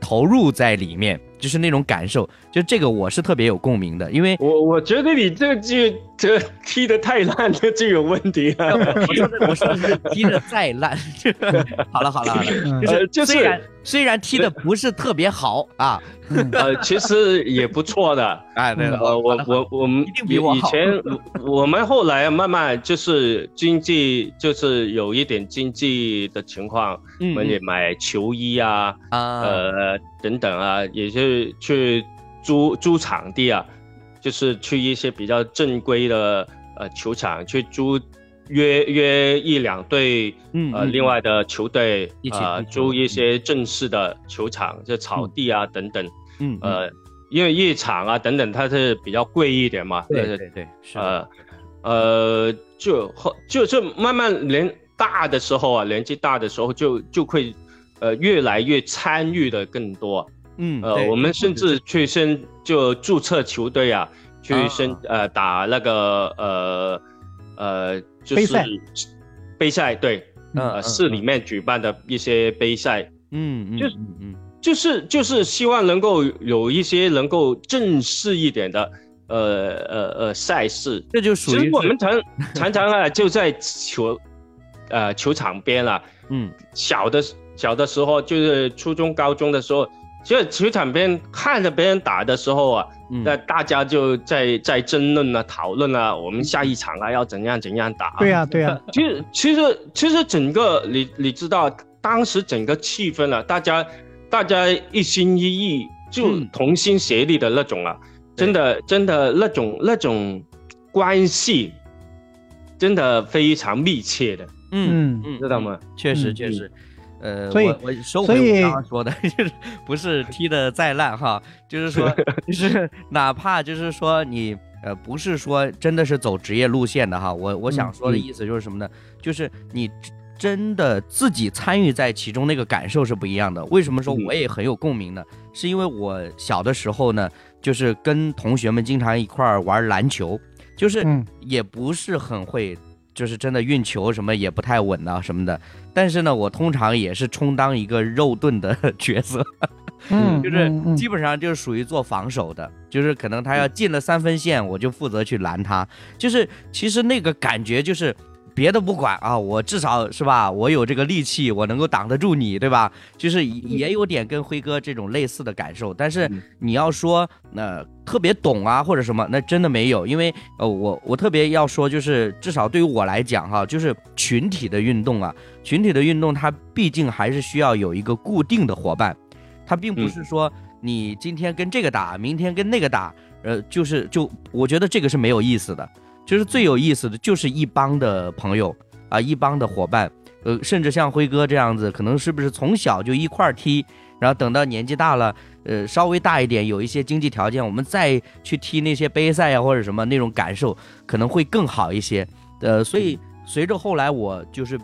投入在里面。就是那种感受，就这个我是特别有共鸣的，因为我我觉得你这句这踢的太烂了就有问题了。我说的我说的是踢的再烂，好了好了好了，就是就是虽然虽然踢的不是特别好啊，呃其实也不错的。哎，对了，我我我们以前我们后来慢慢就是经济就是有一点经济的情况，我们也买球衣啊，呃等等啊，也是。去去租租场地啊，就是去一些比较正规的呃球场去租，约约一两队，呃，另外的球队啊，租一些正式的球场，就草地啊等等，嗯，呃，因为夜场啊等等，它是比较贵一点嘛，对对对，呃呃，就后就是慢慢年大的时候啊，年纪大的时候就就会呃越来越参与的更多。嗯，呃，我们甚至去申就注册球队啊，去申呃打那个呃呃就是杯赛，对，呃市里面举办的一些杯赛，嗯嗯，就嗯就是就是希望能够有一些能够正式一点的呃呃呃赛事，这就属于我们常 常常啊就在球呃球场边啊，嗯，小的小的时候就是初中高中的时候。就球场边看着别人打的时候啊，那大家就在在争论啊、讨论啊，我们下一场啊要怎样怎样打。对呀，对 呀。其实其实其实整个你你知道，当时整个气氛啊，大家大家一心一意，就同心协力的那种啊，真的真的那种那种关系，真的非常密切的。嗯嗯，知道吗？确实确实。呃，我我收回我刚刚说的，就是不是踢的再烂哈，就是说，就是哪怕就是说你呃不是说真的是走职业路线的哈，我我想说的意思就是什么呢？就是你真的自己参与在其中，那个感受是不一样的。为什么说我也很有共鸣呢？是因为我小的时候呢，就是跟同学们经常一块儿玩篮球，就是也不是很会。就是真的运球什么也不太稳啊什么的，但是呢，我通常也是充当一个肉盾的 角色，嗯，就是基本上就是属于做防守的，就是可能他要进了三分线，我就负责去拦他，就是其实那个感觉就是。别的不管啊，我至少是吧，我有这个力气，我能够挡得住你，对吧？就是也有点跟辉哥这种类似的感受。但是你要说那特别懂啊或者什么，那真的没有，因为呃，我我特别要说，就是至少对于我来讲哈，就是群体的运动啊，群体的运动它毕竟还是需要有一个固定的伙伴，它并不是说你今天跟这个打，明天跟那个打，呃，就是就我觉得这个是没有意思的。其实最有意思的就是一帮的朋友啊，一帮的伙伴，呃，甚至像辉哥这样子，可能是不是从小就一块儿踢，然后等到年纪大了，呃，稍微大一点，有一些经济条件，我们再去踢那些杯赛啊或者什么那种感受可能会更好一些。呃，所以随着后来我就是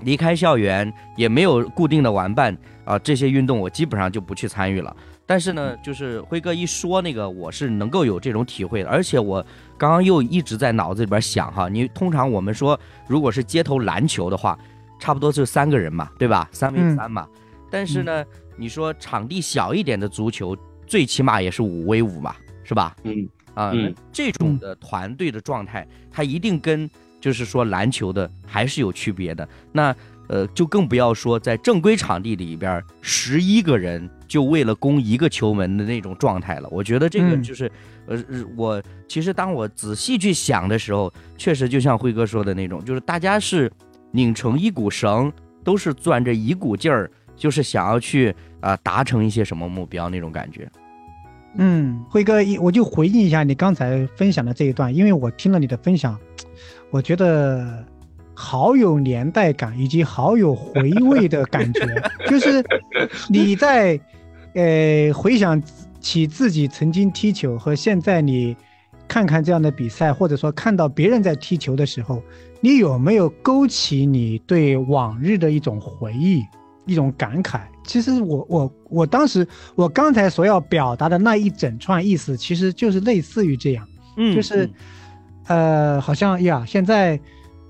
离开校园，也没有固定的玩伴啊，这些运动我基本上就不去参与了。但是呢，就是辉哥一说那个，我是能够有这种体会的。而且我刚刚又一直在脑子里边想哈，你通常我们说，如果是街头篮球的话，差不多就三个人嘛，对吧？三 v 三嘛。但是呢，你说场地小一点的足球，最起码也是五 v 五嘛，是吧？嗯啊，这种的团队的状态，它一定跟就是说篮球的还是有区别的。那呃，就更不要说在正规场地里边，十一个人。就为了攻一个球门的那种状态了。我觉得这个就是，呃，我其实当我仔细去想的时候，确实就像辉哥说的那种，就是大家是拧成一股绳，都是攥着一股劲儿，就是想要去啊达成一些什么目标那种感觉。嗯，辉哥，我就回应一下你刚才分享的这一段，因为我听了你的分享，我觉得好有年代感，以及好有回味的感觉。就是你在呃回想起自己曾经踢球和现在你看看这样的比赛，或者说看到别人在踢球的时候，你有没有勾起你对往日的一种回忆？一种感慨，其实我我我当时我刚才所要表达的那一整串意思，其实就是类似于这样，嗯，就是，呃，好像呀，现在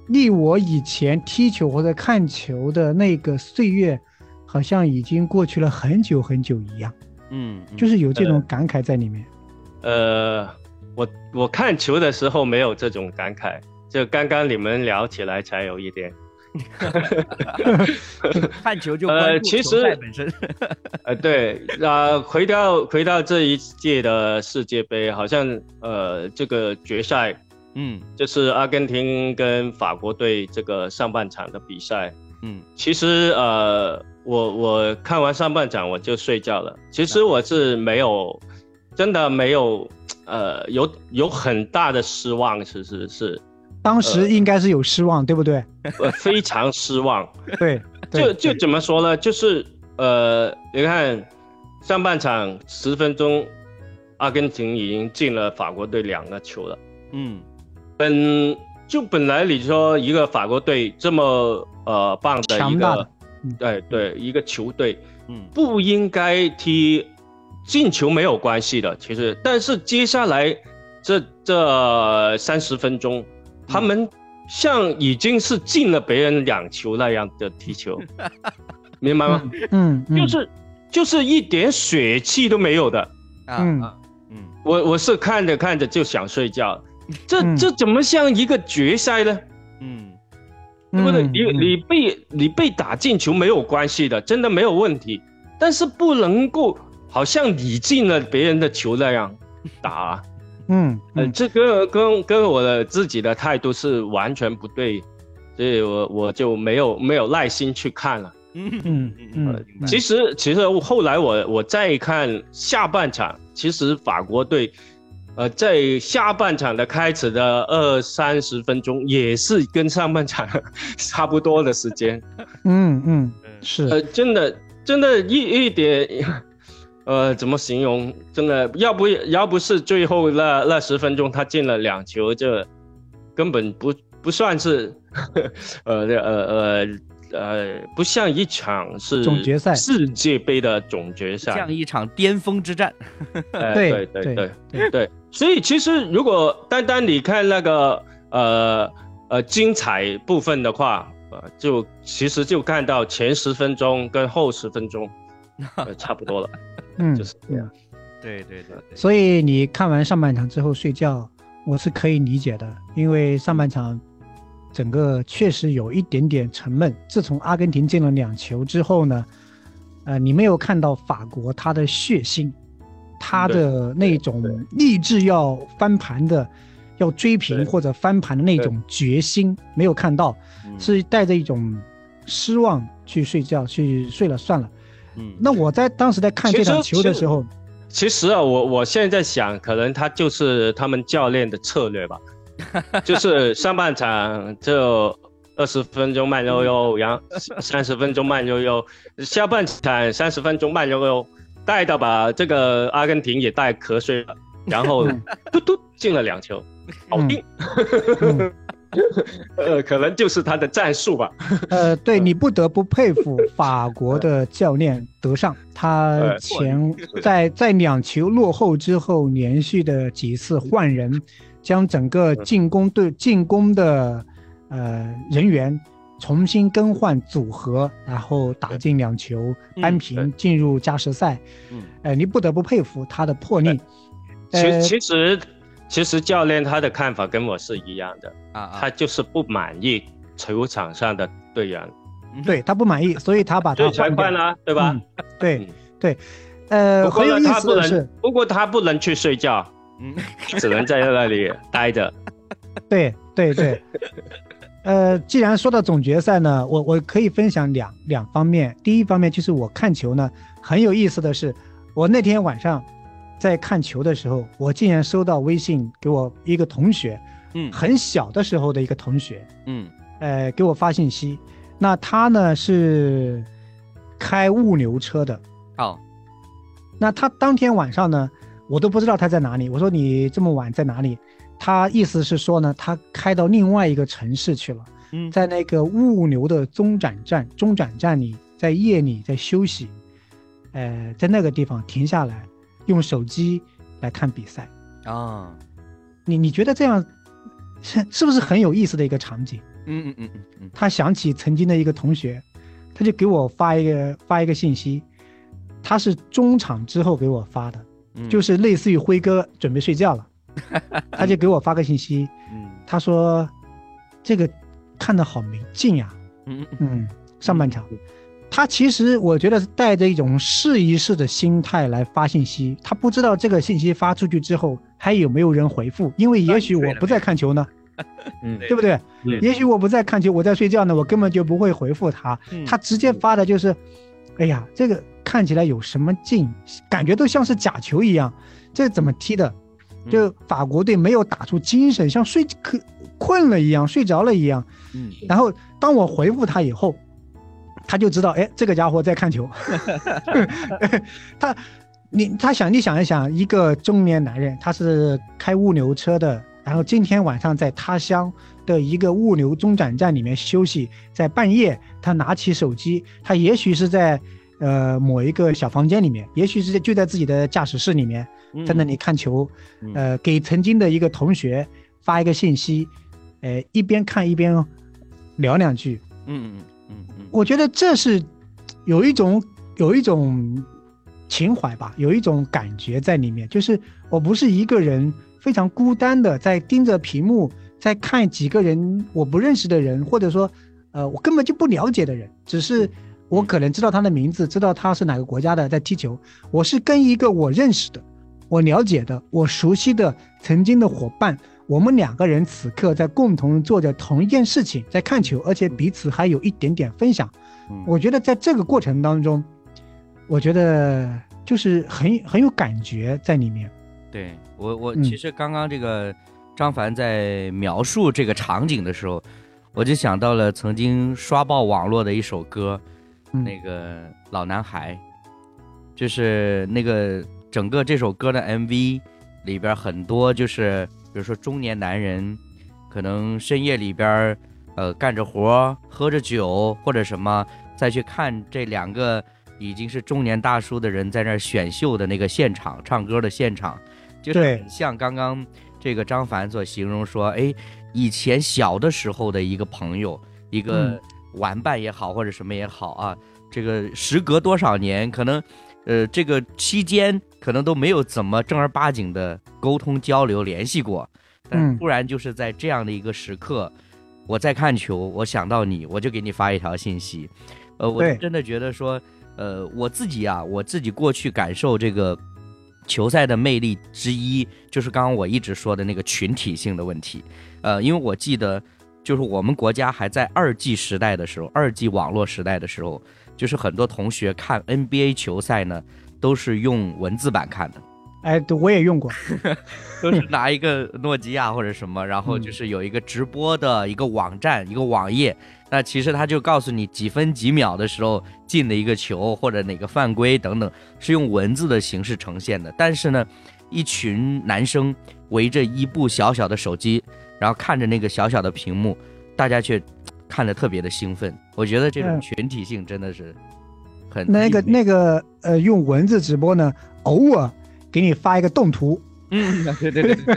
离我以前踢球或者看球的那个岁月，好像已经过去了很久很久一样，嗯，就是有这种感慨在里面。呃，我我看球的时候没有这种感慨，就刚刚你们聊起来才有一点。看球就呃，其实本身，呃，对啊，回到回到这一届的世界杯，好像呃，这个决赛，嗯，就是阿根廷跟法国队这个上半场的比赛，嗯，其实呃，我我看完上半场我就睡觉了。其实我是没有，真的没有，呃，有有很大的失望，其实是。当时应该是有失望，对不对？呃，非常失望。对，就就怎么说呢？就是呃，你看上半场十分钟，阿根廷已经进了法国队两个球了。嗯，本就本来你说一个法国队这么呃棒的一个，对对，一个球队，嗯，不应该踢进球没有关系的，其实，但是接下来这这三十分钟。他们像已经是进了别人两球那样的踢球，明白吗？嗯，就是就是一点血气都没有的。啊嗯，我我是看着看着就想睡觉，这这怎么像一个决赛呢？嗯，对不对？你你被你被打进球没有关系的，真的没有问题，但是不能够好像你进了别人的球那样打。嗯，呃，这个跟跟我的自己的态度是完全不对，所以我我就没有没有耐心去看了。嗯嗯嗯。其实其实后来我我再看下半场，其实法国队，呃，在下半场的开始的二三十分钟也是跟上半场 差不多的时间。嗯嗯，是。呃，真的真的，一一点。呃，怎么形容？真的，要不要不是最后那那十分钟他进了两球，这根本不不算是，呃呃呃呃，不像一场是总决赛世界杯的总决赛，像一场巅峰之战。对对对对对，所以其实如果单单你看那个呃呃精彩部分的话，呃，就其实就看到前十分钟跟后十分钟，差不多了。嗯，就是这样。对对对。所以你看完上半场之后睡觉，我是可以理解的，因为上半场整个确实有一点点沉闷。自从阿根廷进了两球之后呢，呃，你没有看到法国他的血性，他的那种立志要翻盘的、要追平或者翻盘的那种决心，没有看到，是带着一种失望去睡觉，去睡了算了。嗯，那我在当时在看这场球的时候，其实啊，我我现在想，可能他就是他们教练的策略吧，就是上半场就二十分钟慢悠悠，然后三十分钟慢悠悠，下半场三十分钟慢悠悠，带到把这个阿根廷也带瞌睡了，然后嘟嘟进了两球，好定。呃，可能就是他的战术吧。呃，对你不得不佩服法国的教练德尚，他 前在在两球落后之后，连续的几次换人，将整个进攻队进攻的呃人员重新更换组合，然后打进两球扳平，进入加时赛。嗯，呃，你不得不佩服他的魄力。其其实。其实教练他的看法跟我是一样的。啊，他就是不满意球场上的队员，对他不满意，所以他把他换了，对吧？对对，呃，很有意思的是，不过他不能去睡觉，嗯，只能在那里待着。对 对对，呃，既然说到总决赛呢，我我可以分享两两方面。第一方面就是我看球呢，很有意思的是，我那天晚上在看球的时候，我竟然收到微信给我一个同学，嗯，很小的时候的一个同学，嗯，呃，给我发信息。那他呢是开物流车的，哦，那他当天晚上呢，我都不知道他在哪里。我说你这么晚在哪里？他意思是说呢，他开到另外一个城市去了，嗯，在那个物流的中转站，中转站里，在夜里在休息，呃，在那个地方停下来，用手机来看比赛啊。你你觉得这样是是不是很有意思的一个场景？嗯嗯嗯嗯嗯。他想起曾经的一个同学，他就给我发一个发一个信息，他是中场之后给我发的，就是类似于辉哥准备睡觉了。他就给我发个信息，嗯，他说，这个看的好没劲呀，嗯。嗯，上半场，他其实我觉得是带着一种试一试的心态来发信息，他不知道这个信息发出去之后还有没有人回复，因为也许我不在看球呢，嗯，对不对？也许我不在看球，我在睡觉呢，我根本就不会回复他，他直接发的就是，哎呀，这个看起来有什么劲，感觉都像是假球一样，这怎么踢的？就法国队没有打出精神，像睡可困了一样，睡着了一样。嗯，然后当我回复他以后，他就知道，哎，这个家伙在看球。他，你他想，你想一想，一个中年男人，他是开物流车的，然后今天晚上在他乡的一个物流中转站里面休息，在半夜，他拿起手机，他也许是在。呃，某一个小房间里面，也许是就在自己的驾驶室里面，在那里看球，呃，给曾经的一个同学发一个信息，呃，一边看一边聊两句。嗯嗯嗯嗯，我觉得这是有一种有一种情怀吧，有一种感觉在里面，就是我不是一个人非常孤单的在盯着屏幕，在看几个人我不认识的人，或者说，呃，我根本就不了解的人，只是。我可能知道他的名字，知道他是哪个国家的，在踢球。我是跟一个我认识的、我了解的、我熟悉的曾经的伙伴，我们两个人此刻在共同做着同一件事情，在看球，而且彼此还有一点点分享。我觉得在这个过程当中，我觉得就是很很有感觉在里面。对我，我其实刚刚这个张凡在描述这个场景的时候，我就想到了曾经刷爆网络的一首歌。那个老男孩，就是那个整个这首歌的 MV 里边很多，就是比如说中年男人，可能深夜里边呃干着活，喝着酒或者什么，再去看这两个已经是中年大叔的人在那选秀的那个现场唱歌的现场，就是很像刚刚这个张凡所形容说，哎，以前小的时候的一个朋友，一个。玩伴也好，或者什么也好啊，这个时隔多少年，可能，呃，这个期间可能都没有怎么正儿八经的沟通交流联系过，但突然就是在这样的一个时刻，我在看球，我想到你，我就给你发一条信息，呃，我真的觉得说，呃，我自己啊，我自己过去感受这个球赛的魅力之一，就是刚刚我一直说的那个群体性的问题，呃，因为我记得。就是我们国家还在二 G 时代的时候，二 G 网络时代的时候，就是很多同学看 NBA 球赛呢，都是用文字版看的。哎，对，我也用过，都是 拿一个诺基亚或者什么，然后就是有一个直播的一个网站、一个网页，那其实他就告诉你几分几秒的时候进的一个球或者哪个犯规等等，是用文字的形式呈现的。但是呢，一群男生围着一部小小的手机。然后看着那个小小的屏幕，大家却 看得特别的兴奋。我觉得这种群体性真的是很那个那个呃，用文字直播呢，偶尔给你发一个动图，嗯，对对对对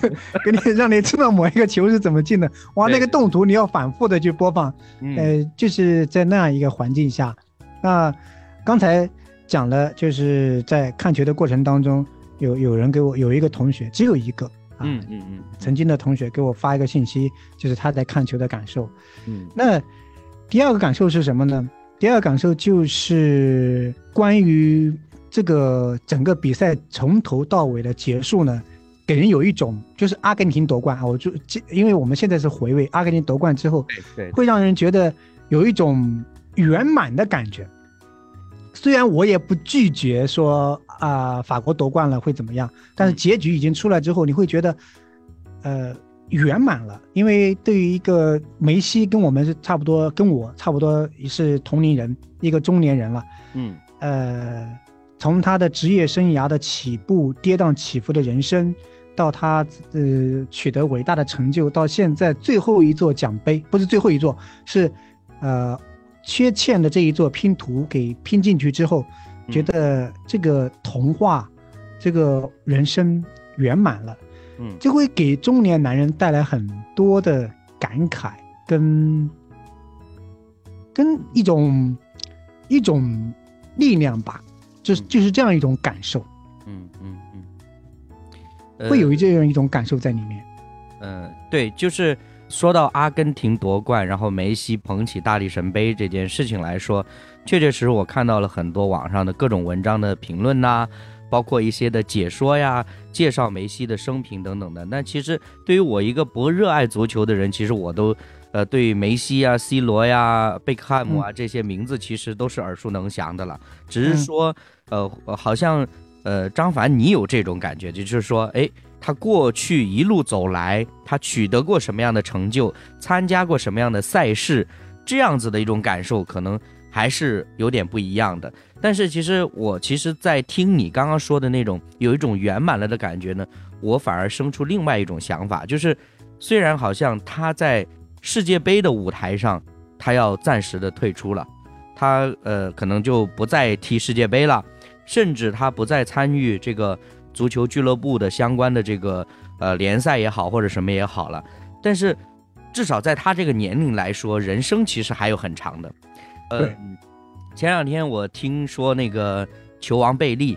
对，给你让你知道某一个球是怎么进的。哇，那个动图你要反复的去播放，呃，就是在那样一个环境下。那刚才讲了，就是在看球的过程当中，有有人给我有一个同学，只有一个。嗯嗯嗯，曾经的同学给我发一个信息，就是他在看球的感受。嗯，那第二个感受是什么呢？第二个感受就是关于这个整个比赛从头到尾的结束呢，给人有一种就是阿根廷夺冠啊，我就因为我们现在是回味阿根廷夺冠之后，对，会让人觉得有一种圆满的感觉。虽然我也不拒绝说啊，法国夺冠了会怎么样，但是结局已经出来之后，你会觉得，呃，圆满了。因为对于一个梅西跟我们是差不多，跟我差不多也是同龄人，一个中年人了。嗯，呃，从他的职业生涯的起步，跌宕起伏的人生，到他呃取得伟大的成就，到现在最后一座奖杯，不是最后一座，是，呃。缺欠的这一座拼图给拼进去之后，觉得这个童话，这个人生圆满了，嗯，就会给中年男人带来很多的感慨跟跟一种一种力量吧，就是就是这样一种感受，嗯嗯嗯，会有一这样一种感受在里面，嗯，对，就是。说到阿根廷夺冠，然后梅西捧起大力神杯这件事情来说，确确实实我看到了很多网上的各种文章的评论呐，包括一些的解说呀，介绍梅西的生平等等的。那其实对于我一个不热爱足球的人，其实我都，呃，对梅西啊、C 罗呀、贝克汉姆啊这些名字其实都是耳熟能详的了。只是说，呃，好像，呃，张凡你有这种感觉，就是说，哎。他过去一路走来，他取得过什么样的成就，参加过什么样的赛事，这样子的一种感受，可能还是有点不一样的。但是，其实我其实，在听你刚刚说的那种有一种圆满了的感觉呢，我反而生出另外一种想法，就是虽然好像他在世界杯的舞台上，他要暂时的退出了，他呃可能就不再踢世界杯了，甚至他不再参与这个。足球俱乐部的相关的这个呃联赛也好，或者什么也好了，但是至少在他这个年龄来说，人生其实还有很长的。呃，前两天我听说那个球王贝利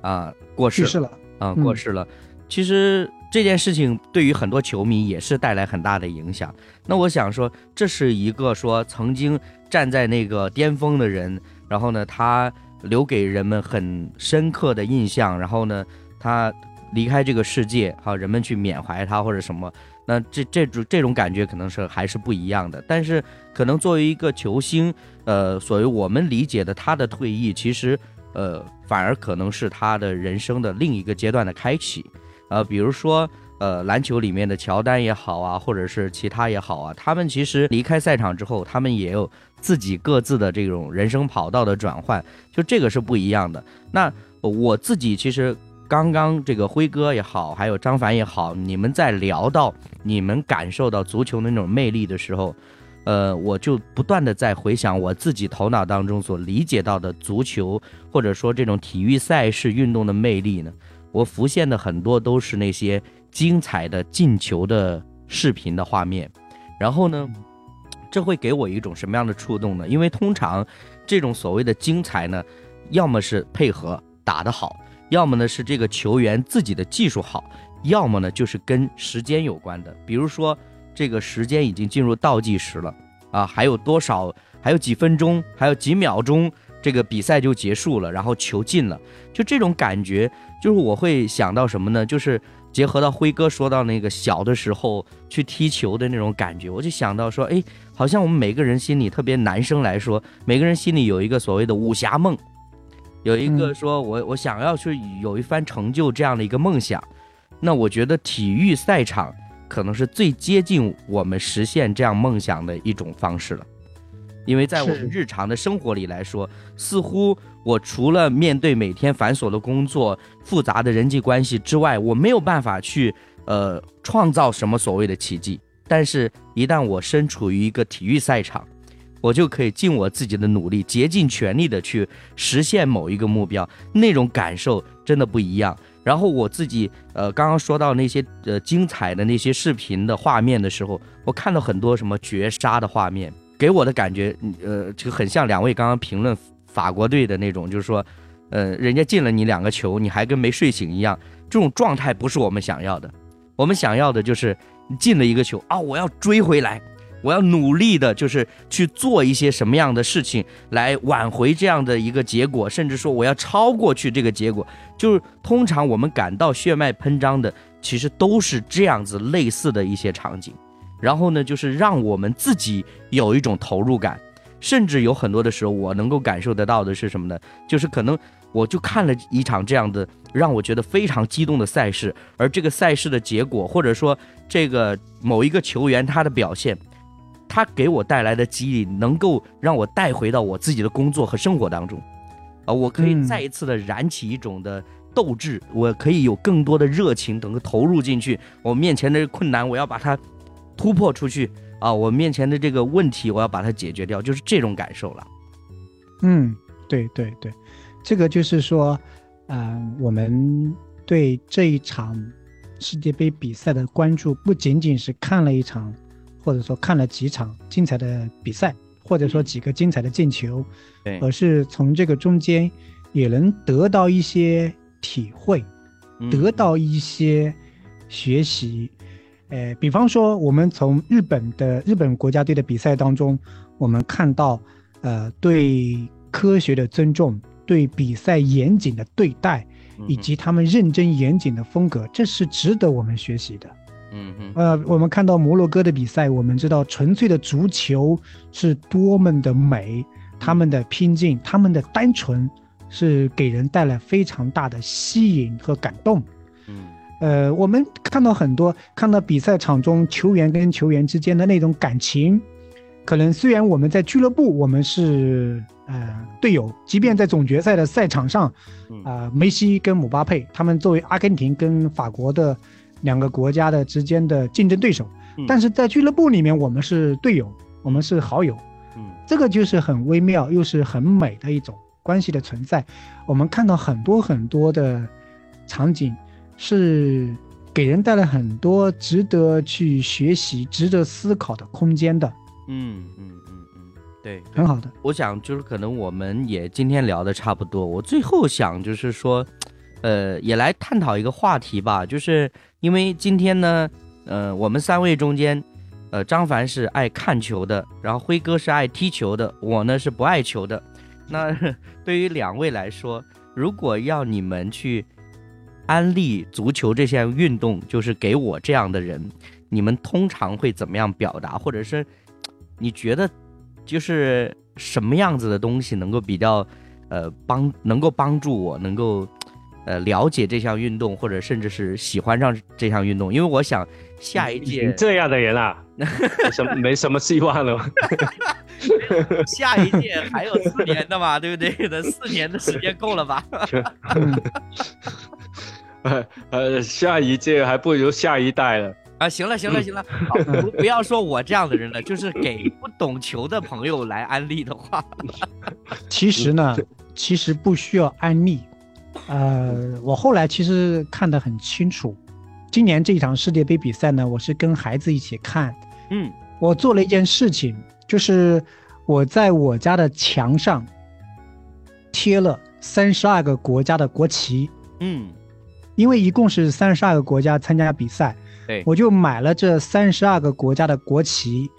啊过世了啊过世了。其实这件事情对于很多球迷也是带来很大的影响。那我想说，这是一个说曾经站在那个巅峰的人，然后呢，他留给人们很深刻的印象，然后呢。他离开这个世界，好，人们去缅怀他或者什么，那这这种这种感觉可能是还是不一样的。但是，可能作为一个球星，呃，所谓我们理解的他的退役，其实，呃，反而可能是他的人生的另一个阶段的开启。呃，比如说，呃，篮球里面的乔丹也好啊，或者是其他也好啊，他们其实离开赛场之后，他们也有自己各自的这种人生跑道的转换，就这个是不一样的。那我自己其实。刚刚这个辉哥也好，还有张凡也好，你们在聊到你们感受到足球的那种魅力的时候，呃，我就不断的在回想我自己头脑当中所理解到的足球，或者说这种体育赛事运动的魅力呢，我浮现的很多都是那些精彩的进球的视频的画面，然后呢，这会给我一种什么样的触动呢？因为通常这种所谓的精彩呢，要么是配合打得好。要么呢是这个球员自己的技术好，要么呢就是跟时间有关的。比如说这个时间已经进入倒计时了啊，还有多少？还有几分钟？还有几秒钟？这个比赛就结束了，然后球进了，就这种感觉，就是我会想到什么呢？就是结合到辉哥说到那个小的时候去踢球的那种感觉，我就想到说，哎，好像我们每个人心里，特别男生来说，每个人心里有一个所谓的武侠梦。有一个说，我我想要去有一番成就这样的一个梦想，那我觉得体育赛场可能是最接近我们实现这样梦想的一种方式了，因为在我们日常的生活里来说，似乎我除了面对每天繁琐的工作、复杂的人际关系之外，我没有办法去呃创造什么所谓的奇迹，但是一旦我身处于一个体育赛场。我就可以尽我自己的努力，竭尽全力的去实现某一个目标，那种感受真的不一样。然后我自己，呃，刚刚说到那些呃精彩的那些视频的画面的时候，我看到很多什么绝杀的画面，给我的感觉，呃，就很像两位刚刚评论法国队的那种，就是说，呃，人家进了你两个球，你还跟没睡醒一样，这种状态不是我们想要的。我们想要的就是进了一个球啊，我要追回来。我要努力的，就是去做一些什么样的事情来挽回这样的一个结果，甚至说我要超过去这个结果。就是通常我们感到血脉喷张的，其实都是这样子类似的一些场景。然后呢，就是让我们自己有一种投入感，甚至有很多的时候，我能够感受得到的是什么呢？就是可能我就看了一场这样的让我觉得非常激动的赛事，而这个赛事的结果，或者说这个某一个球员他的表现，他给我带来的激励，能够让我带回到我自己的工作和生活当中，啊，我可以再一次的燃起一种的斗志，我可以有更多的热情，能够投入进去，我面前的困难，我要把它。突破出去啊！我面前的这个问题，我要把它解决掉，就是这种感受了。嗯，对对对，这个就是说，嗯，我们对这一场世界杯比赛的关注，不仅仅是看了一场，或者说看了几场精彩的比赛，或者说几个精彩的进球，对，而是从这个中间也能得到一些体会，得到一些学习。呃，比方说，我们从日本的日本国家队的比赛当中，我们看到，呃，对科学的尊重，对比赛严谨的对待，以及他们认真严谨的风格，这是值得我们学习的。嗯嗯。呃，我们看到摩洛哥的比赛，我们知道纯粹的足球是多么的美，他们的拼劲，他们的单纯，是给人带来非常大的吸引和感动。呃，我们看到很多，看到比赛场中球员跟球员之间的那种感情，可能虽然我们在俱乐部我们是呃队友，即便在总决赛的赛场上，啊，梅西跟姆巴佩他们作为阿根廷跟法国的两个国家的之间的竞争对手，但是在俱乐部里面我们是队友，我们是好友，嗯，这个就是很微妙又是很美的一种关系的存在。我们看到很多很多的场景。是给人带来很多值得去学习、值得思考的空间的。嗯嗯嗯嗯，对，很好的。我想就是可能我们也今天聊的差不多。我最后想就是说，呃，也来探讨一个话题吧。就是因为今天呢，呃，我们三位中间，呃，张凡是爱看球的，然后辉哥是爱踢球的，我呢是不爱球的。那 对于两位来说，如果要你们去。安利足球这项运动，就是给我这样的人，你们通常会怎么样表达？或者是你觉得，就是什么样子的东西能够比较，呃，帮能够帮助我能够，呃，了解这项运动，或者甚至是喜欢上这项运动？因为我想下一届这样的人啊，什么没什么希望了。下一届还有四年的嘛，对不对？那四年的时间够了吧？呃，下一届还不如下一代了啊！行了，行了，行了，不不要说我这样的人了，就是给不懂球的朋友来安利的话，其实呢，其实不需要安利。呃，我后来其实看得很清楚，今年这一场世界杯比赛呢，我是跟孩子一起看。嗯，我做了一件事情，就是我在我家的墙上贴了三十二个国家的国旗。嗯。因为一共是三十二个国家参加比赛，对，我就买了这三十二个国家的国旗。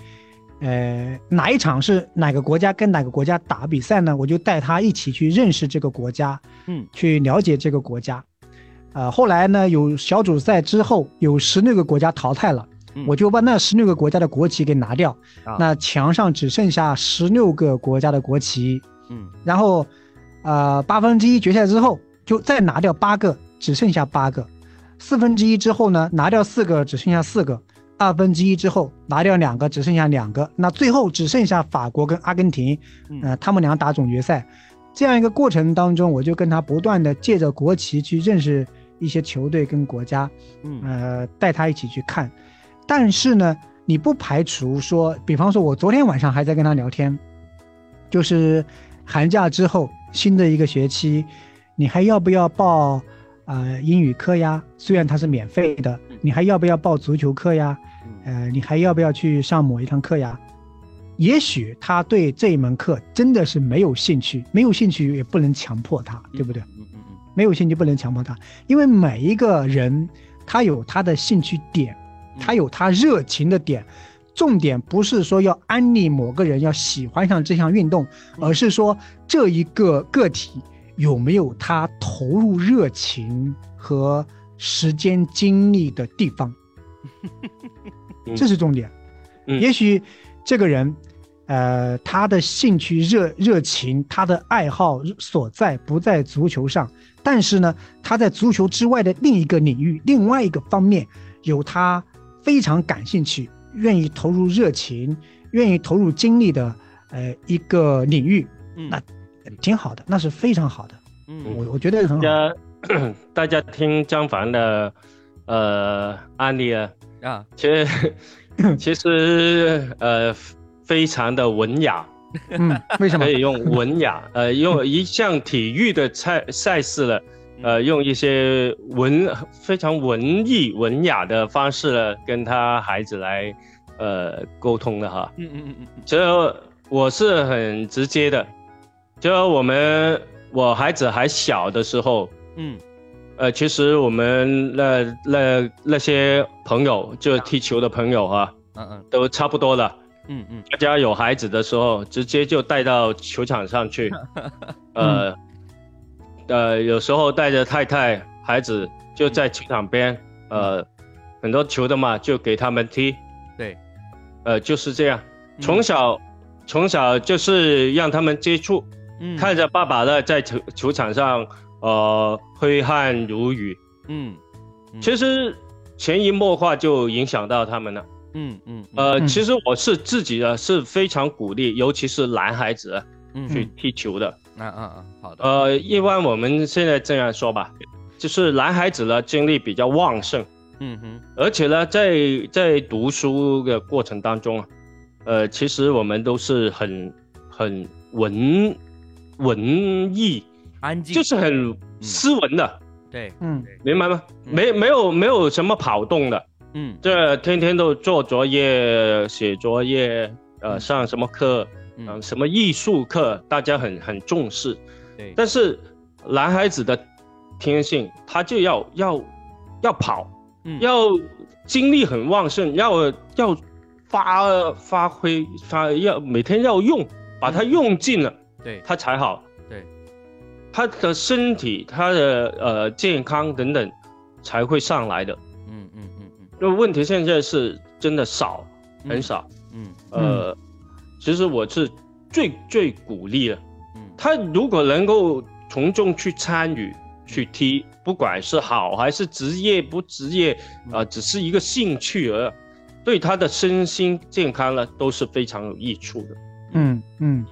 呃，哪一场是哪个国家跟哪个国家打比赛呢？我就带他一起去认识这个国家，嗯，去了解这个国家。呃，后来呢，有小组赛之后，有十六个国家淘汰了，我就把那十六个国家的国旗给拿掉，那墙上只剩下十六个国家的国旗，嗯，然后，呃，八分之一决赛之后就再拿掉八个。只剩下八个，四分之一之后呢，拿掉四个，只剩下四个；二分之一之后拿掉两个，只剩下两个。那最后只剩下法国跟阿根廷，呃，他们俩打总决赛。这样一个过程当中，我就跟他不断的借着国旗去认识一些球队跟国家，呃，带他一起去看。但是呢，你不排除说，比方说，我昨天晚上还在跟他聊天，就是寒假之后新的一个学期，你还要不要报？呃，英语课呀，虽然它是免费的，你还要不要报足球课呀？呃，你还要不要去上某一堂课呀？也许他对这一门课真的是没有兴趣，没有兴趣也不能强迫他，对不对？嗯嗯嗯，没有兴趣不能强迫他，因为每一个人他有他的兴趣点，他有他热情的点，重点不是说要安利某个人要喜欢上这项运动，而是说这一个个体有没有他投入热情和时间精力的地方，这是重点。也许这个人，呃，他的兴趣热热情，他的爱好所在不在足球上，但是呢，他在足球之外的另一个领域，另外一个方面有他非常感兴趣。愿意投入热情、愿意投入精力的，呃，一个领域，那挺好的，那是非常好的。嗯，我我觉得很好。大家 大家听张凡的，呃，案例啊，啊，其实 其实呃，非常的文雅。嗯，为什么可以用文雅？呃，用一项体育的赛赛事了。呃，用一些文非常文艺文雅的方式呢，跟他孩子来，呃，沟通的哈。嗯嗯嗯嗯。其实我是很直接的，就我们我孩子还小的时候，嗯，呃，其实我们那那那些朋友，就踢球的朋友哈，嗯嗯，都差不多了。嗯嗯。大家有孩子的时候，直接就带到球场上去，呃。呃，有时候带着太太、孩子就在球场边，呃，很多球的嘛，就给他们踢。对，呃，就是这样，从小，从小就是让他们接触，看着爸爸的在球球场上，呃，挥汗如雨。嗯，其实潜移默化就影响到他们了。嗯嗯。呃，其实我是自己的是非常鼓励，尤其是男孩子去踢球的。嗯嗯嗯，好的。呃，一般我们现在这样说吧，就是男孩子呢精力比较旺盛，嗯哼，而且呢在在读书的过程当中啊，呃，其实我们都是很很文文艺，安静，就是很斯文的，对，嗯，明白吗？没没有没有什么跑动的，嗯，这天天都做作业、写作业，呃，上什么课。嗯，什么艺术课，大家很很重视，对。但是男孩子的天性，他就要要要跑，嗯，要精力很旺盛，要要发发挥发，要每天要用，把它用尽了，对，他才好，对。他的身体，他的呃健康等等才会上来的，嗯嗯嗯嗯。那问题现在是真的少，很少，嗯呃。其实我是最最鼓励的，嗯，他如果能够从中去参与去踢，不管是好还是职业不职业，啊，只是一个兴趣而，对他的身心健康呢都是非常有益处的。嗯嗯。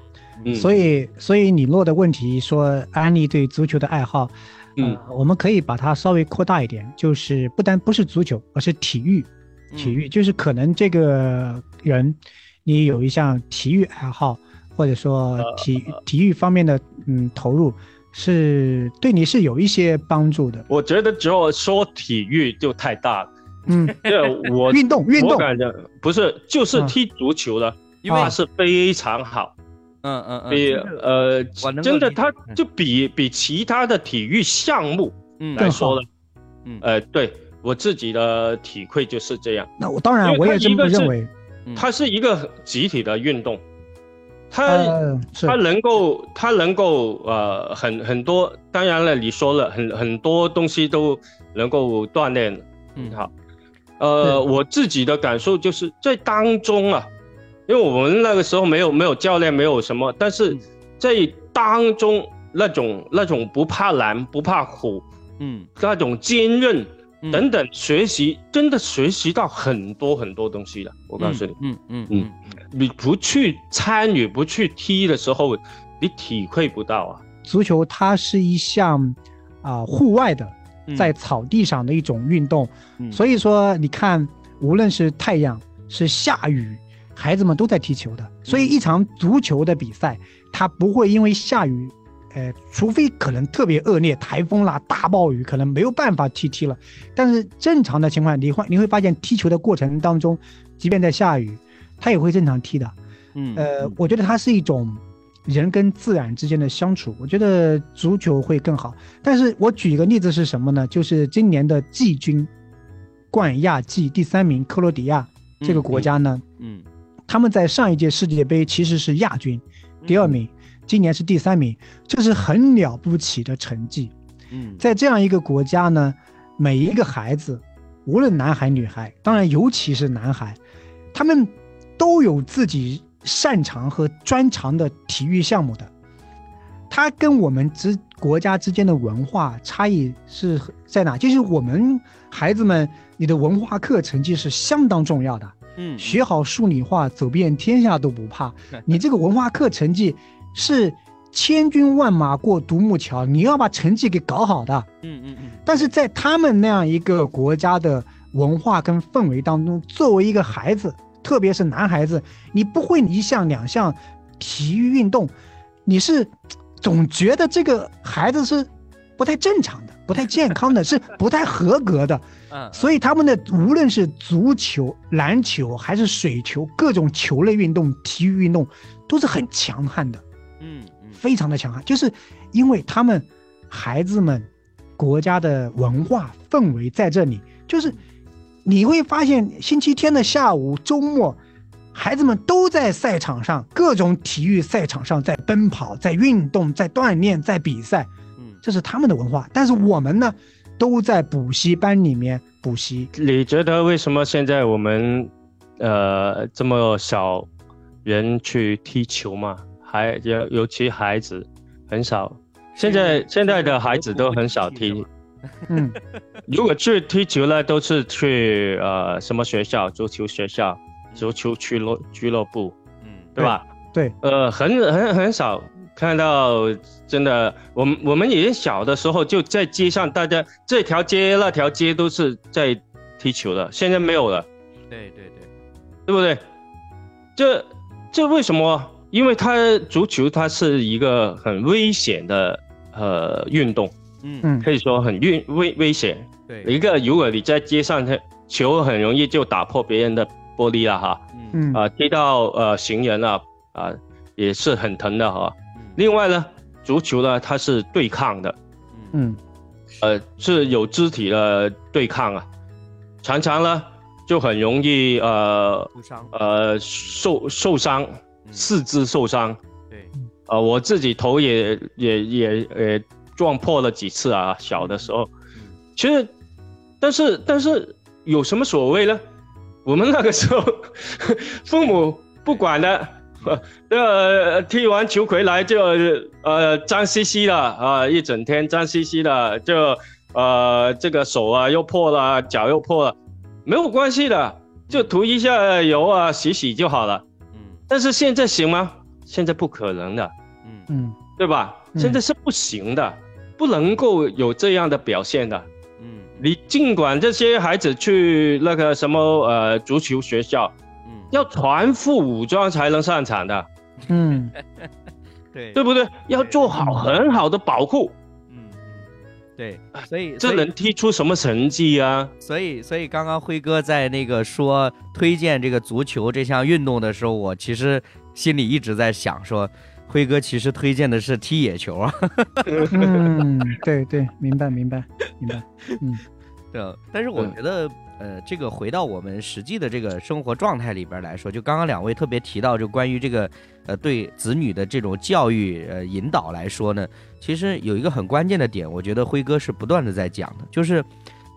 嗯，所以所以李诺的问题说安利对足球的爱好，嗯，我们可以把它稍微扩大一点，就是不单不是足球，而是体育，体育就是可能这个人。你有一项体育爱好，或者说体体育方面的嗯投入，是对你是有一些帮助的。我觉得只要说体育就太大了，嗯，对我 运动运动。感觉不是就是踢足球了，因为是非常好，嗯嗯嗯，比呃真的他就比比其他的体育项目来说了，嗯。呃对我自己的体会就是这样。那我当然我也这么认为。它是一个集体的运动，它它能够它能够呃很很多，当然了，你说了很很多东西都能够锻炼，嗯。好，呃我自己的感受就是在当中啊，因为我们那个时候没有没有教练没有什么，但是在当中那种那种不怕难不怕苦，嗯。那种坚韧。等等，学习真的学习到很多很多东西了。我告诉你，嗯嗯嗯，你不去参与、不去踢的时候，你体会不到啊。足球它是一项啊户外的，在草地上的一种运动，所以说你看，无论是太阳是下雨，孩子们都在踢球的。所以一场足球的比赛，它不会因为下雨。呃，除非可能特别恶劣，台风啦、大暴雨，可能没有办法踢踢了。但是正常的情况，你会你会发现踢球的过程当中，即便在下雨，他也会正常踢的。嗯，呃，我觉得它是一种人跟自然之间的相处。我觉得足球会更好。但是我举一个例子是什么呢？就是今年的季军冠亚季第三名克罗地亚这个国家呢，嗯，他们在上一届世界杯其实是亚军，第二名，今年是第三名，这是很了不起的成绩。嗯，在这样一个国家呢，每一个孩子，无论男孩女孩，当然尤其是男孩，他们都有自己擅长和专长的体育项目的。他跟我们之国家之间的文化差异是在哪？就是我们孩子们，你的文化课成绩是相当重要的。嗯，学好数理化，走遍天下都不怕。你这个文化课成绩是千军万马过独木桥，你要把成绩给搞好的。嗯嗯嗯。但是在他们那样一个国家的文化跟氛围当中，作为一个孩子，特别是男孩子，你不会一项两项体育运动，你是。总觉得这个孩子是不太正常的，不太健康的，是不太合格的。嗯，所以他们的无论是足球、篮球还是水球，各种球类运动、体育运动都是很强悍的。嗯，非常的强悍，就是因为他们孩子们国家的文化氛围在这里，就是你会发现星期天的下午、周末。孩子们都在赛场上，各种体育赛场上在奔跑，在运动，在锻炼，在比赛。嗯，这是他们的文化。但是我们呢，都在补习班里面补习。你觉得为什么现在我们，呃，这么少人去踢球嘛？还尤尤其孩子很少。现在现在的孩子都很少踢。嗯，如果去踢球呢，都是去呃什么学校？足球学校。足球俱乐俱乐部，嗯，对吧？对，呃，很很很少看到，真的，我们我们以前小的时候就在街上，大家这条街那条街都是在踢球的，现在没有了。对对对，对不对？这这为什么？因为它足球它是一个很危险的呃运动，嗯。嗯，可以说很运危危险。对，一个如果你在街上，它球很容易就打破别人的。玻璃了哈，嗯。啊，踢到呃行人了啊，也是很疼的哈。另外呢，足球呢它是对抗的，嗯，呃是有肢体的对抗啊，常常呢就很容易呃受伤，呃受受伤，四肢受伤。对，呃我自己头也也也也撞破了几次啊，小的时候。其实，但是但是有什么所谓呢？我们那个时候，父母不管的，呃，踢完球回来就呃脏兮兮的啊，一整天脏兮兮的，就呃这个手啊又破了，脚又破了，没有关系的，就涂一下油啊，洗洗就好了。嗯，但是现在行吗？现在不可能的。嗯。嗯，对吧？现在是不行的，不能够有这样的表现的。嗯。你尽管这些孩子去那个什么呃足球学校，嗯，要全副武装才能上场的，嗯，对。对不对？要做好很好的保护，对，所以这能踢出什么成绩啊？所以所以刚刚辉哥在那个说推荐这个足球这项运动的时候，我其实心里一直在想说。辉哥其实推荐的是踢野球啊，嗯，对对，明白明白明白，嗯，对。但是我觉得，呃，这个回到我们实际的这个生活状态里边来说，就刚刚两位特别提到，就关于这个，呃，对子女的这种教育呃引导来说呢，其实有一个很关键的点，我觉得辉哥是不断的在讲的，就是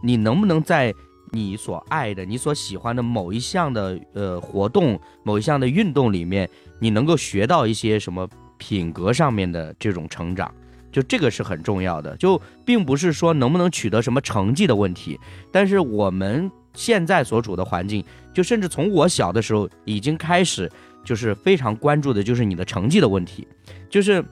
你能不能在你所爱的、你所喜欢的某一项的呃活动、某一项的运动里面。你能够学到一些什么品格上面的这种成长，就这个是很重要的。就并不是说能不能取得什么成绩的问题，但是我们现在所处的环境，就甚至从我小的时候已经开始，就是非常关注的就是你的成绩的问题。就是，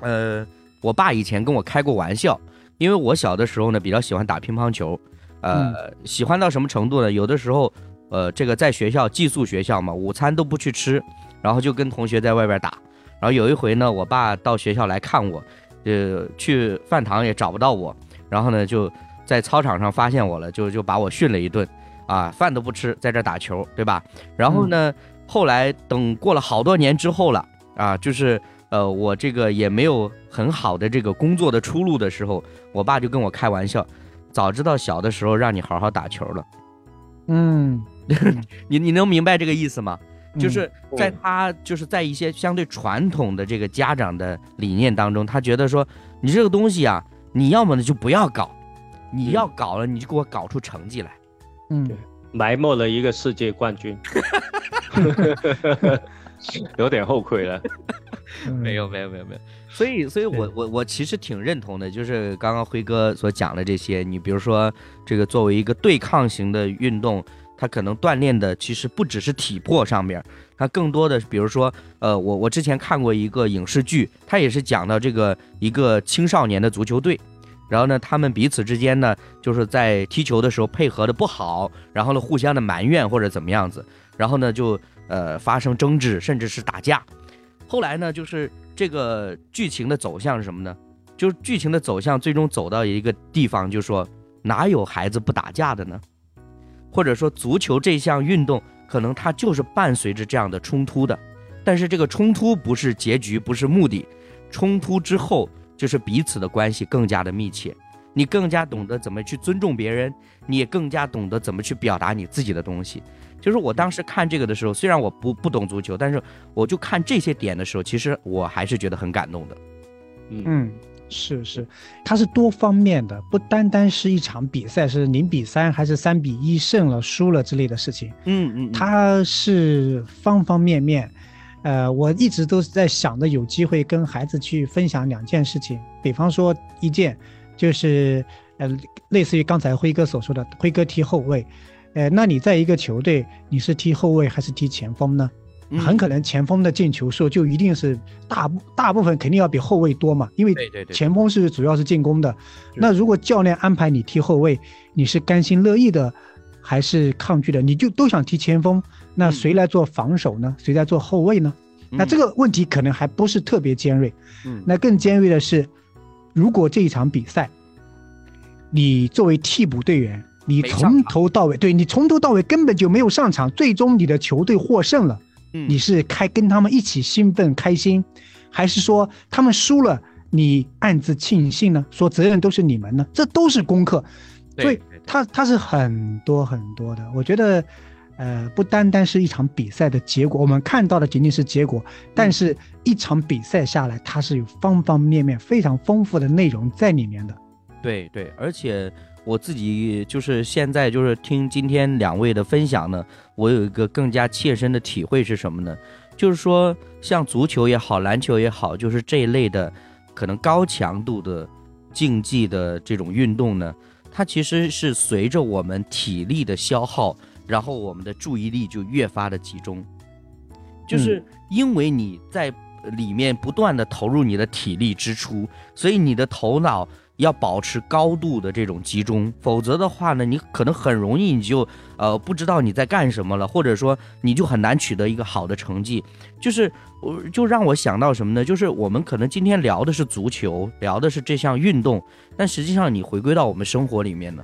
呃，我爸以前跟我开过玩笑，因为我小的时候呢比较喜欢打乒乓球，呃，喜欢到什么程度呢？有的时候，呃，这个在学校寄宿学校嘛，午餐都不去吃。然后就跟同学在外边打，然后有一回呢，我爸到学校来看我，呃，去饭堂也找不到我，然后呢就在操场上发现我了，就就把我训了一顿，啊，饭都不吃，在这打球，对吧？然后呢，后来等过了好多年之后了，啊，就是呃，我这个也没有很好的这个工作的出路的时候，我爸就跟我开玩笑，早知道小的时候让你好好打球了，嗯，你你能明白这个意思吗？就是在他就是在一些相对传统的这个家长的理念当中，他觉得说你这个东西啊，你要么呢就不要搞，你要搞了你就给我搞出成绩来。嗯，埋没了一个世界冠军，有点后悔了。没有没有没有没有，所以所以我我我其实挺认同的，就是刚刚辉哥所讲的这些，你比如说这个作为一个对抗型的运动。他可能锻炼的其实不只是体魄上面，他更多的，比如说，呃，我我之前看过一个影视剧，他也是讲到这个一个青少年的足球队，然后呢，他们彼此之间呢，就是在踢球的时候配合的不好，然后呢，互相的埋怨或者怎么样子，然后呢，就呃发生争执，甚至是打架。后来呢，就是这个剧情的走向是什么呢？就是剧情的走向最终走到一个地方，就说哪有孩子不打架的呢？或者说，足球这项运动可能它就是伴随着这样的冲突的，但是这个冲突不是结局，不是目的，冲突之后就是彼此的关系更加的密切，你更加懂得怎么去尊重别人，你也更加懂得怎么去表达你自己的东西。就是我当时看这个的时候，虽然我不不懂足球，但是我就看这些点的时候，其实我还是觉得很感动的。嗯。是是，它是多方面的，不单单是一场比赛是零比三还是三比一胜了输了之类的事情。嗯嗯，它是方方面面。呃，我一直都是在想着有机会跟孩子去分享两件事情，比方说一件就是呃，类似于刚才辉哥所说的，辉哥踢后卫，呃，那你在一个球队你是踢后卫还是踢前锋呢？很可能前锋的进球数就一定是大部大部分肯定要比后卫多嘛，因为前锋是主要是进攻的。那如果教练安排你踢后卫，你是甘心乐意的，还是抗拒的？你就都想踢前锋，那谁来做防守呢？谁在做后卫呢？那这个问题可能还不是特别尖锐。嗯，那更尖锐的是，如果这一场比赛，你作为替补队员，你从头到尾，对你从头到尾根本就没有上场，最终你的球队获胜了。你是开跟他们一起兴奋开心，还是说他们输了你暗自庆幸呢？说责任都是你们呢？这都是功课，所以他他是很多很多的。我觉得，呃，不单单是一场比赛的结果，我们看到的仅仅是结果，但是一场比赛下来，它是有方方面面非常丰富的内容在里面的。对对，而且。我自己就是现在就是听今天两位的分享呢，我有一个更加切身的体会是什么呢？就是说像足球也好，篮球也好，就是这一类的可能高强度的竞技的这种运动呢，它其实是随着我们体力的消耗，然后我们的注意力就越发的集中，就是因为你在里面不断的投入你的体力支出，所以你的头脑。要保持高度的这种集中，否则的话呢，你可能很容易你就呃不知道你在干什么了，或者说你就很难取得一个好的成绩。就是我就让我想到什么呢？就是我们可能今天聊的是足球，聊的是这项运动，但实际上你回归到我们生活里面呢，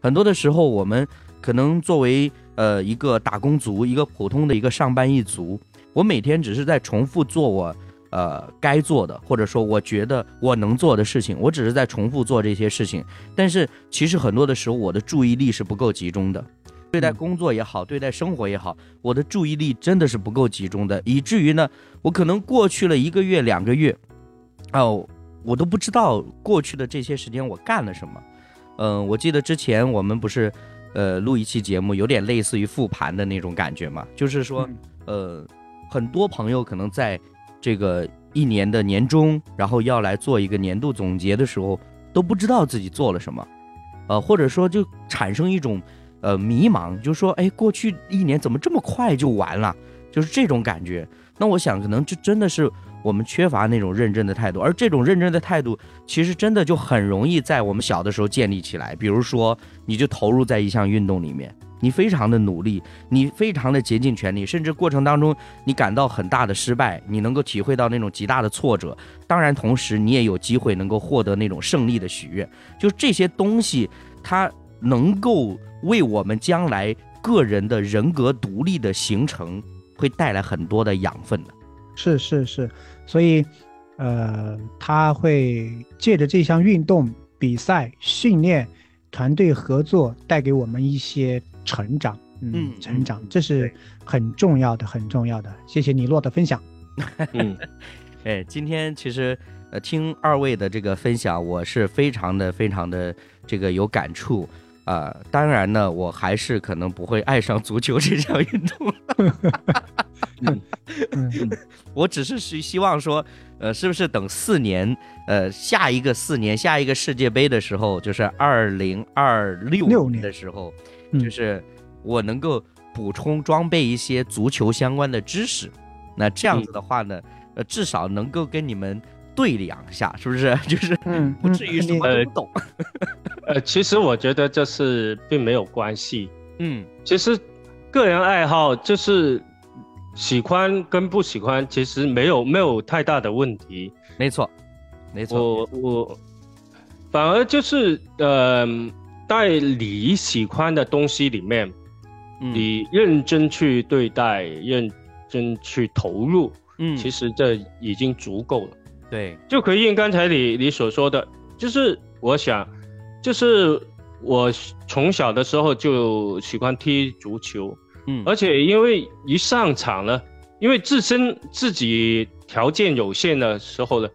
很多的时候我们可能作为呃一个打工族，一个普通的一个上班一族，我每天只是在重复做我。呃，该做的，或者说我觉得我能做的事情，我只是在重复做这些事情。但是其实很多的时候，我的注意力是不够集中的。对待工作也好，对待生活也好，我的注意力真的是不够集中的，以至于呢，我可能过去了一个月、两个月，哦，我都不知道过去的这些时间我干了什么。嗯，我记得之前我们不是，呃，录一期节目，有点类似于复盘的那种感觉嘛，就是说，呃，很多朋友可能在。这个一年的年终，然后要来做一个年度总结的时候，都不知道自己做了什么，呃，或者说就产生一种呃迷茫，就说哎，过去一年怎么这么快就完了？就是这种感觉。那我想，可能就真的是我们缺乏那种认真的态度，而这种认真的态度，其实真的就很容易在我们小的时候建立起来。比如说，你就投入在一项运动里面。你非常的努力，你非常的竭尽全力，甚至过程当中你感到很大的失败，你能够体会到那种极大的挫折。当然，同时你也有机会能够获得那种胜利的喜悦。就这些东西，它能够为我们将来个人的人格独立的形成，会带来很多的养分的。是是是，所以，呃，他会借着这项运动比赛训练。团队合作带给我们一些成长，嗯，成长，这是很重要的，很重要的。谢谢尼洛的分享。嗯，哎，今天其实呃听二位的这个分享，我是非常的非常的这个有感触啊。当然呢，我还是可能不会爱上足球这项运动。嗯 嗯，我只是希希望说，呃，是不是等四年，呃，下一个四年，下一个世界杯的时候，就是二零二六年的时候，就是我能够补充装备一些足球相关的知识。那这样子的话呢，呃，至少能够跟你们对两下，是不是？就是不至于什么都懂。呃，其实我觉得这是并没有关系。嗯，其实个人爱好就是。喜欢跟不喜欢其实没有没有太大的问题，没错，没错。我我反而就是呃，在你喜欢的东西里面，你认真去对待，认真去投入，嗯，其实这已经足够了。对，就可以应刚才你你所说的，就是我想，就是我从小的时候就喜欢踢足球。嗯，而且因为一上场呢，因为自身自己条件有限的时候呢，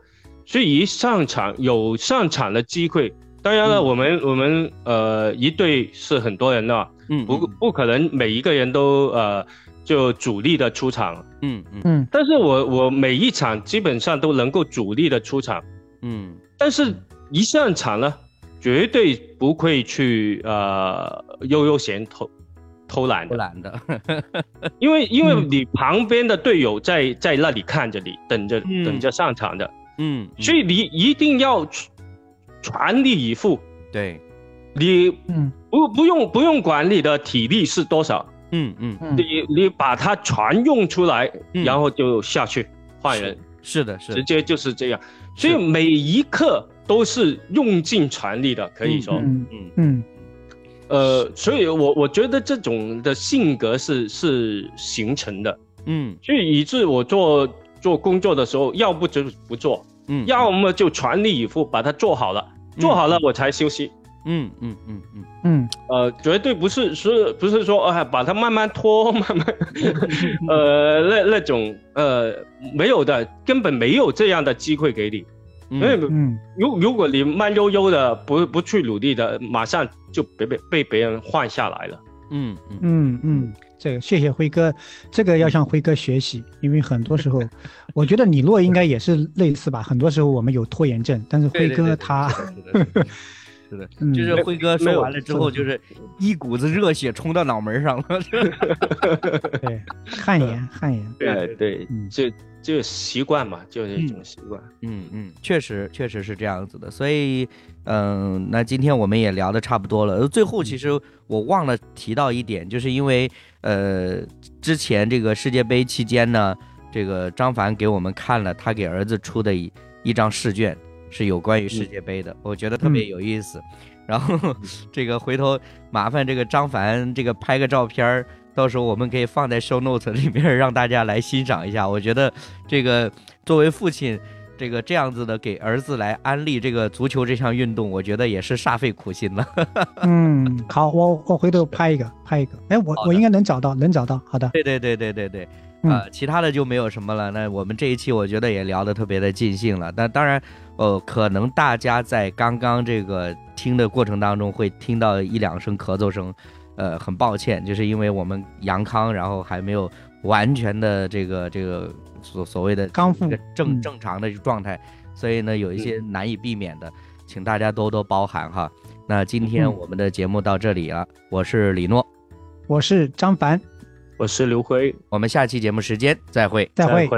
所以一上场有上场的机会。当然了，我们我们呃一队是很多人的，嗯，不不可能每一个人都呃就主力的出场，嗯嗯嗯。但是我我每一场基本上都能够主力的出场，嗯，但是一上场呢，绝对不会去呃悠悠闲投。偷懒偷懒的，因为因为你旁边的队友在在那里看着你，等着等着上场的，嗯，所以你一定要全力以赴。对，你嗯。不不用不用管你的体力是多少，嗯嗯，你你把它全用出来，然后就下去换人。是的，是。直接就是这样，所以每一刻都是用尽全力的，可以说，嗯嗯。嗯。呃，所以，我我觉得这种的性格是是形成的，嗯，所以以致我做做工作的时候，要不就不做，嗯，要么就全力以赴把它做好了，做好了我才休息，嗯嗯嗯嗯。嗯，呃，绝对不是是不是说啊把它慢慢拖，慢慢，呃，那那种呃没有的，根本没有这样的机会给你。因为如如果你慢悠悠的不不去努力的，马上就被被被别人换下来了。嗯嗯嗯这个谢谢辉哥，这个要向辉哥学习，因为很多时候，我觉得李洛应该也是类似吧。很多时候我们有拖延症，但是辉哥他。是的，就是辉哥说完了之后，就是一股子热血冲到脑门上了。对，汗颜，汗颜。对对，就就习惯嘛，就是一种习惯。嗯嗯，确实确实是这样子的。所以，嗯，那今天我们也聊的差不多了。最后，其实我忘了提到一点，就是因为呃，之前这个世界杯期间呢，这个张凡给我们看了他给儿子出的一一张试卷。是有关于世界杯的，我觉得特别有意思。然后 这个回头麻烦这个张凡这个拍个照片到时候我们可以放在 show notes 里面让大家来欣赏一下。我觉得这个作为父亲，这个这样子的给儿子来安利这个足球这项运动，我觉得也是煞费苦心了。嗯，好，我我回头拍一个，拍一个。哎，我我应该能找到，能找到。好的。对对对对对对。啊，其他的就没有什么了。那我们这一期我觉得也聊得特别的尽兴了。那当然。呃，可能大家在刚刚这个听的过程当中会听到一两声咳嗽声，呃，很抱歉，就是因为我们阳康，然后还没有完全的这个这个所所谓的康复正正常的状态，所以呢有一些难以避免的，请大家多多包涵哈。那今天我们的节目到这里了，我是李诺，我是张凡，我是刘辉，我们下期节目时间再会，再会。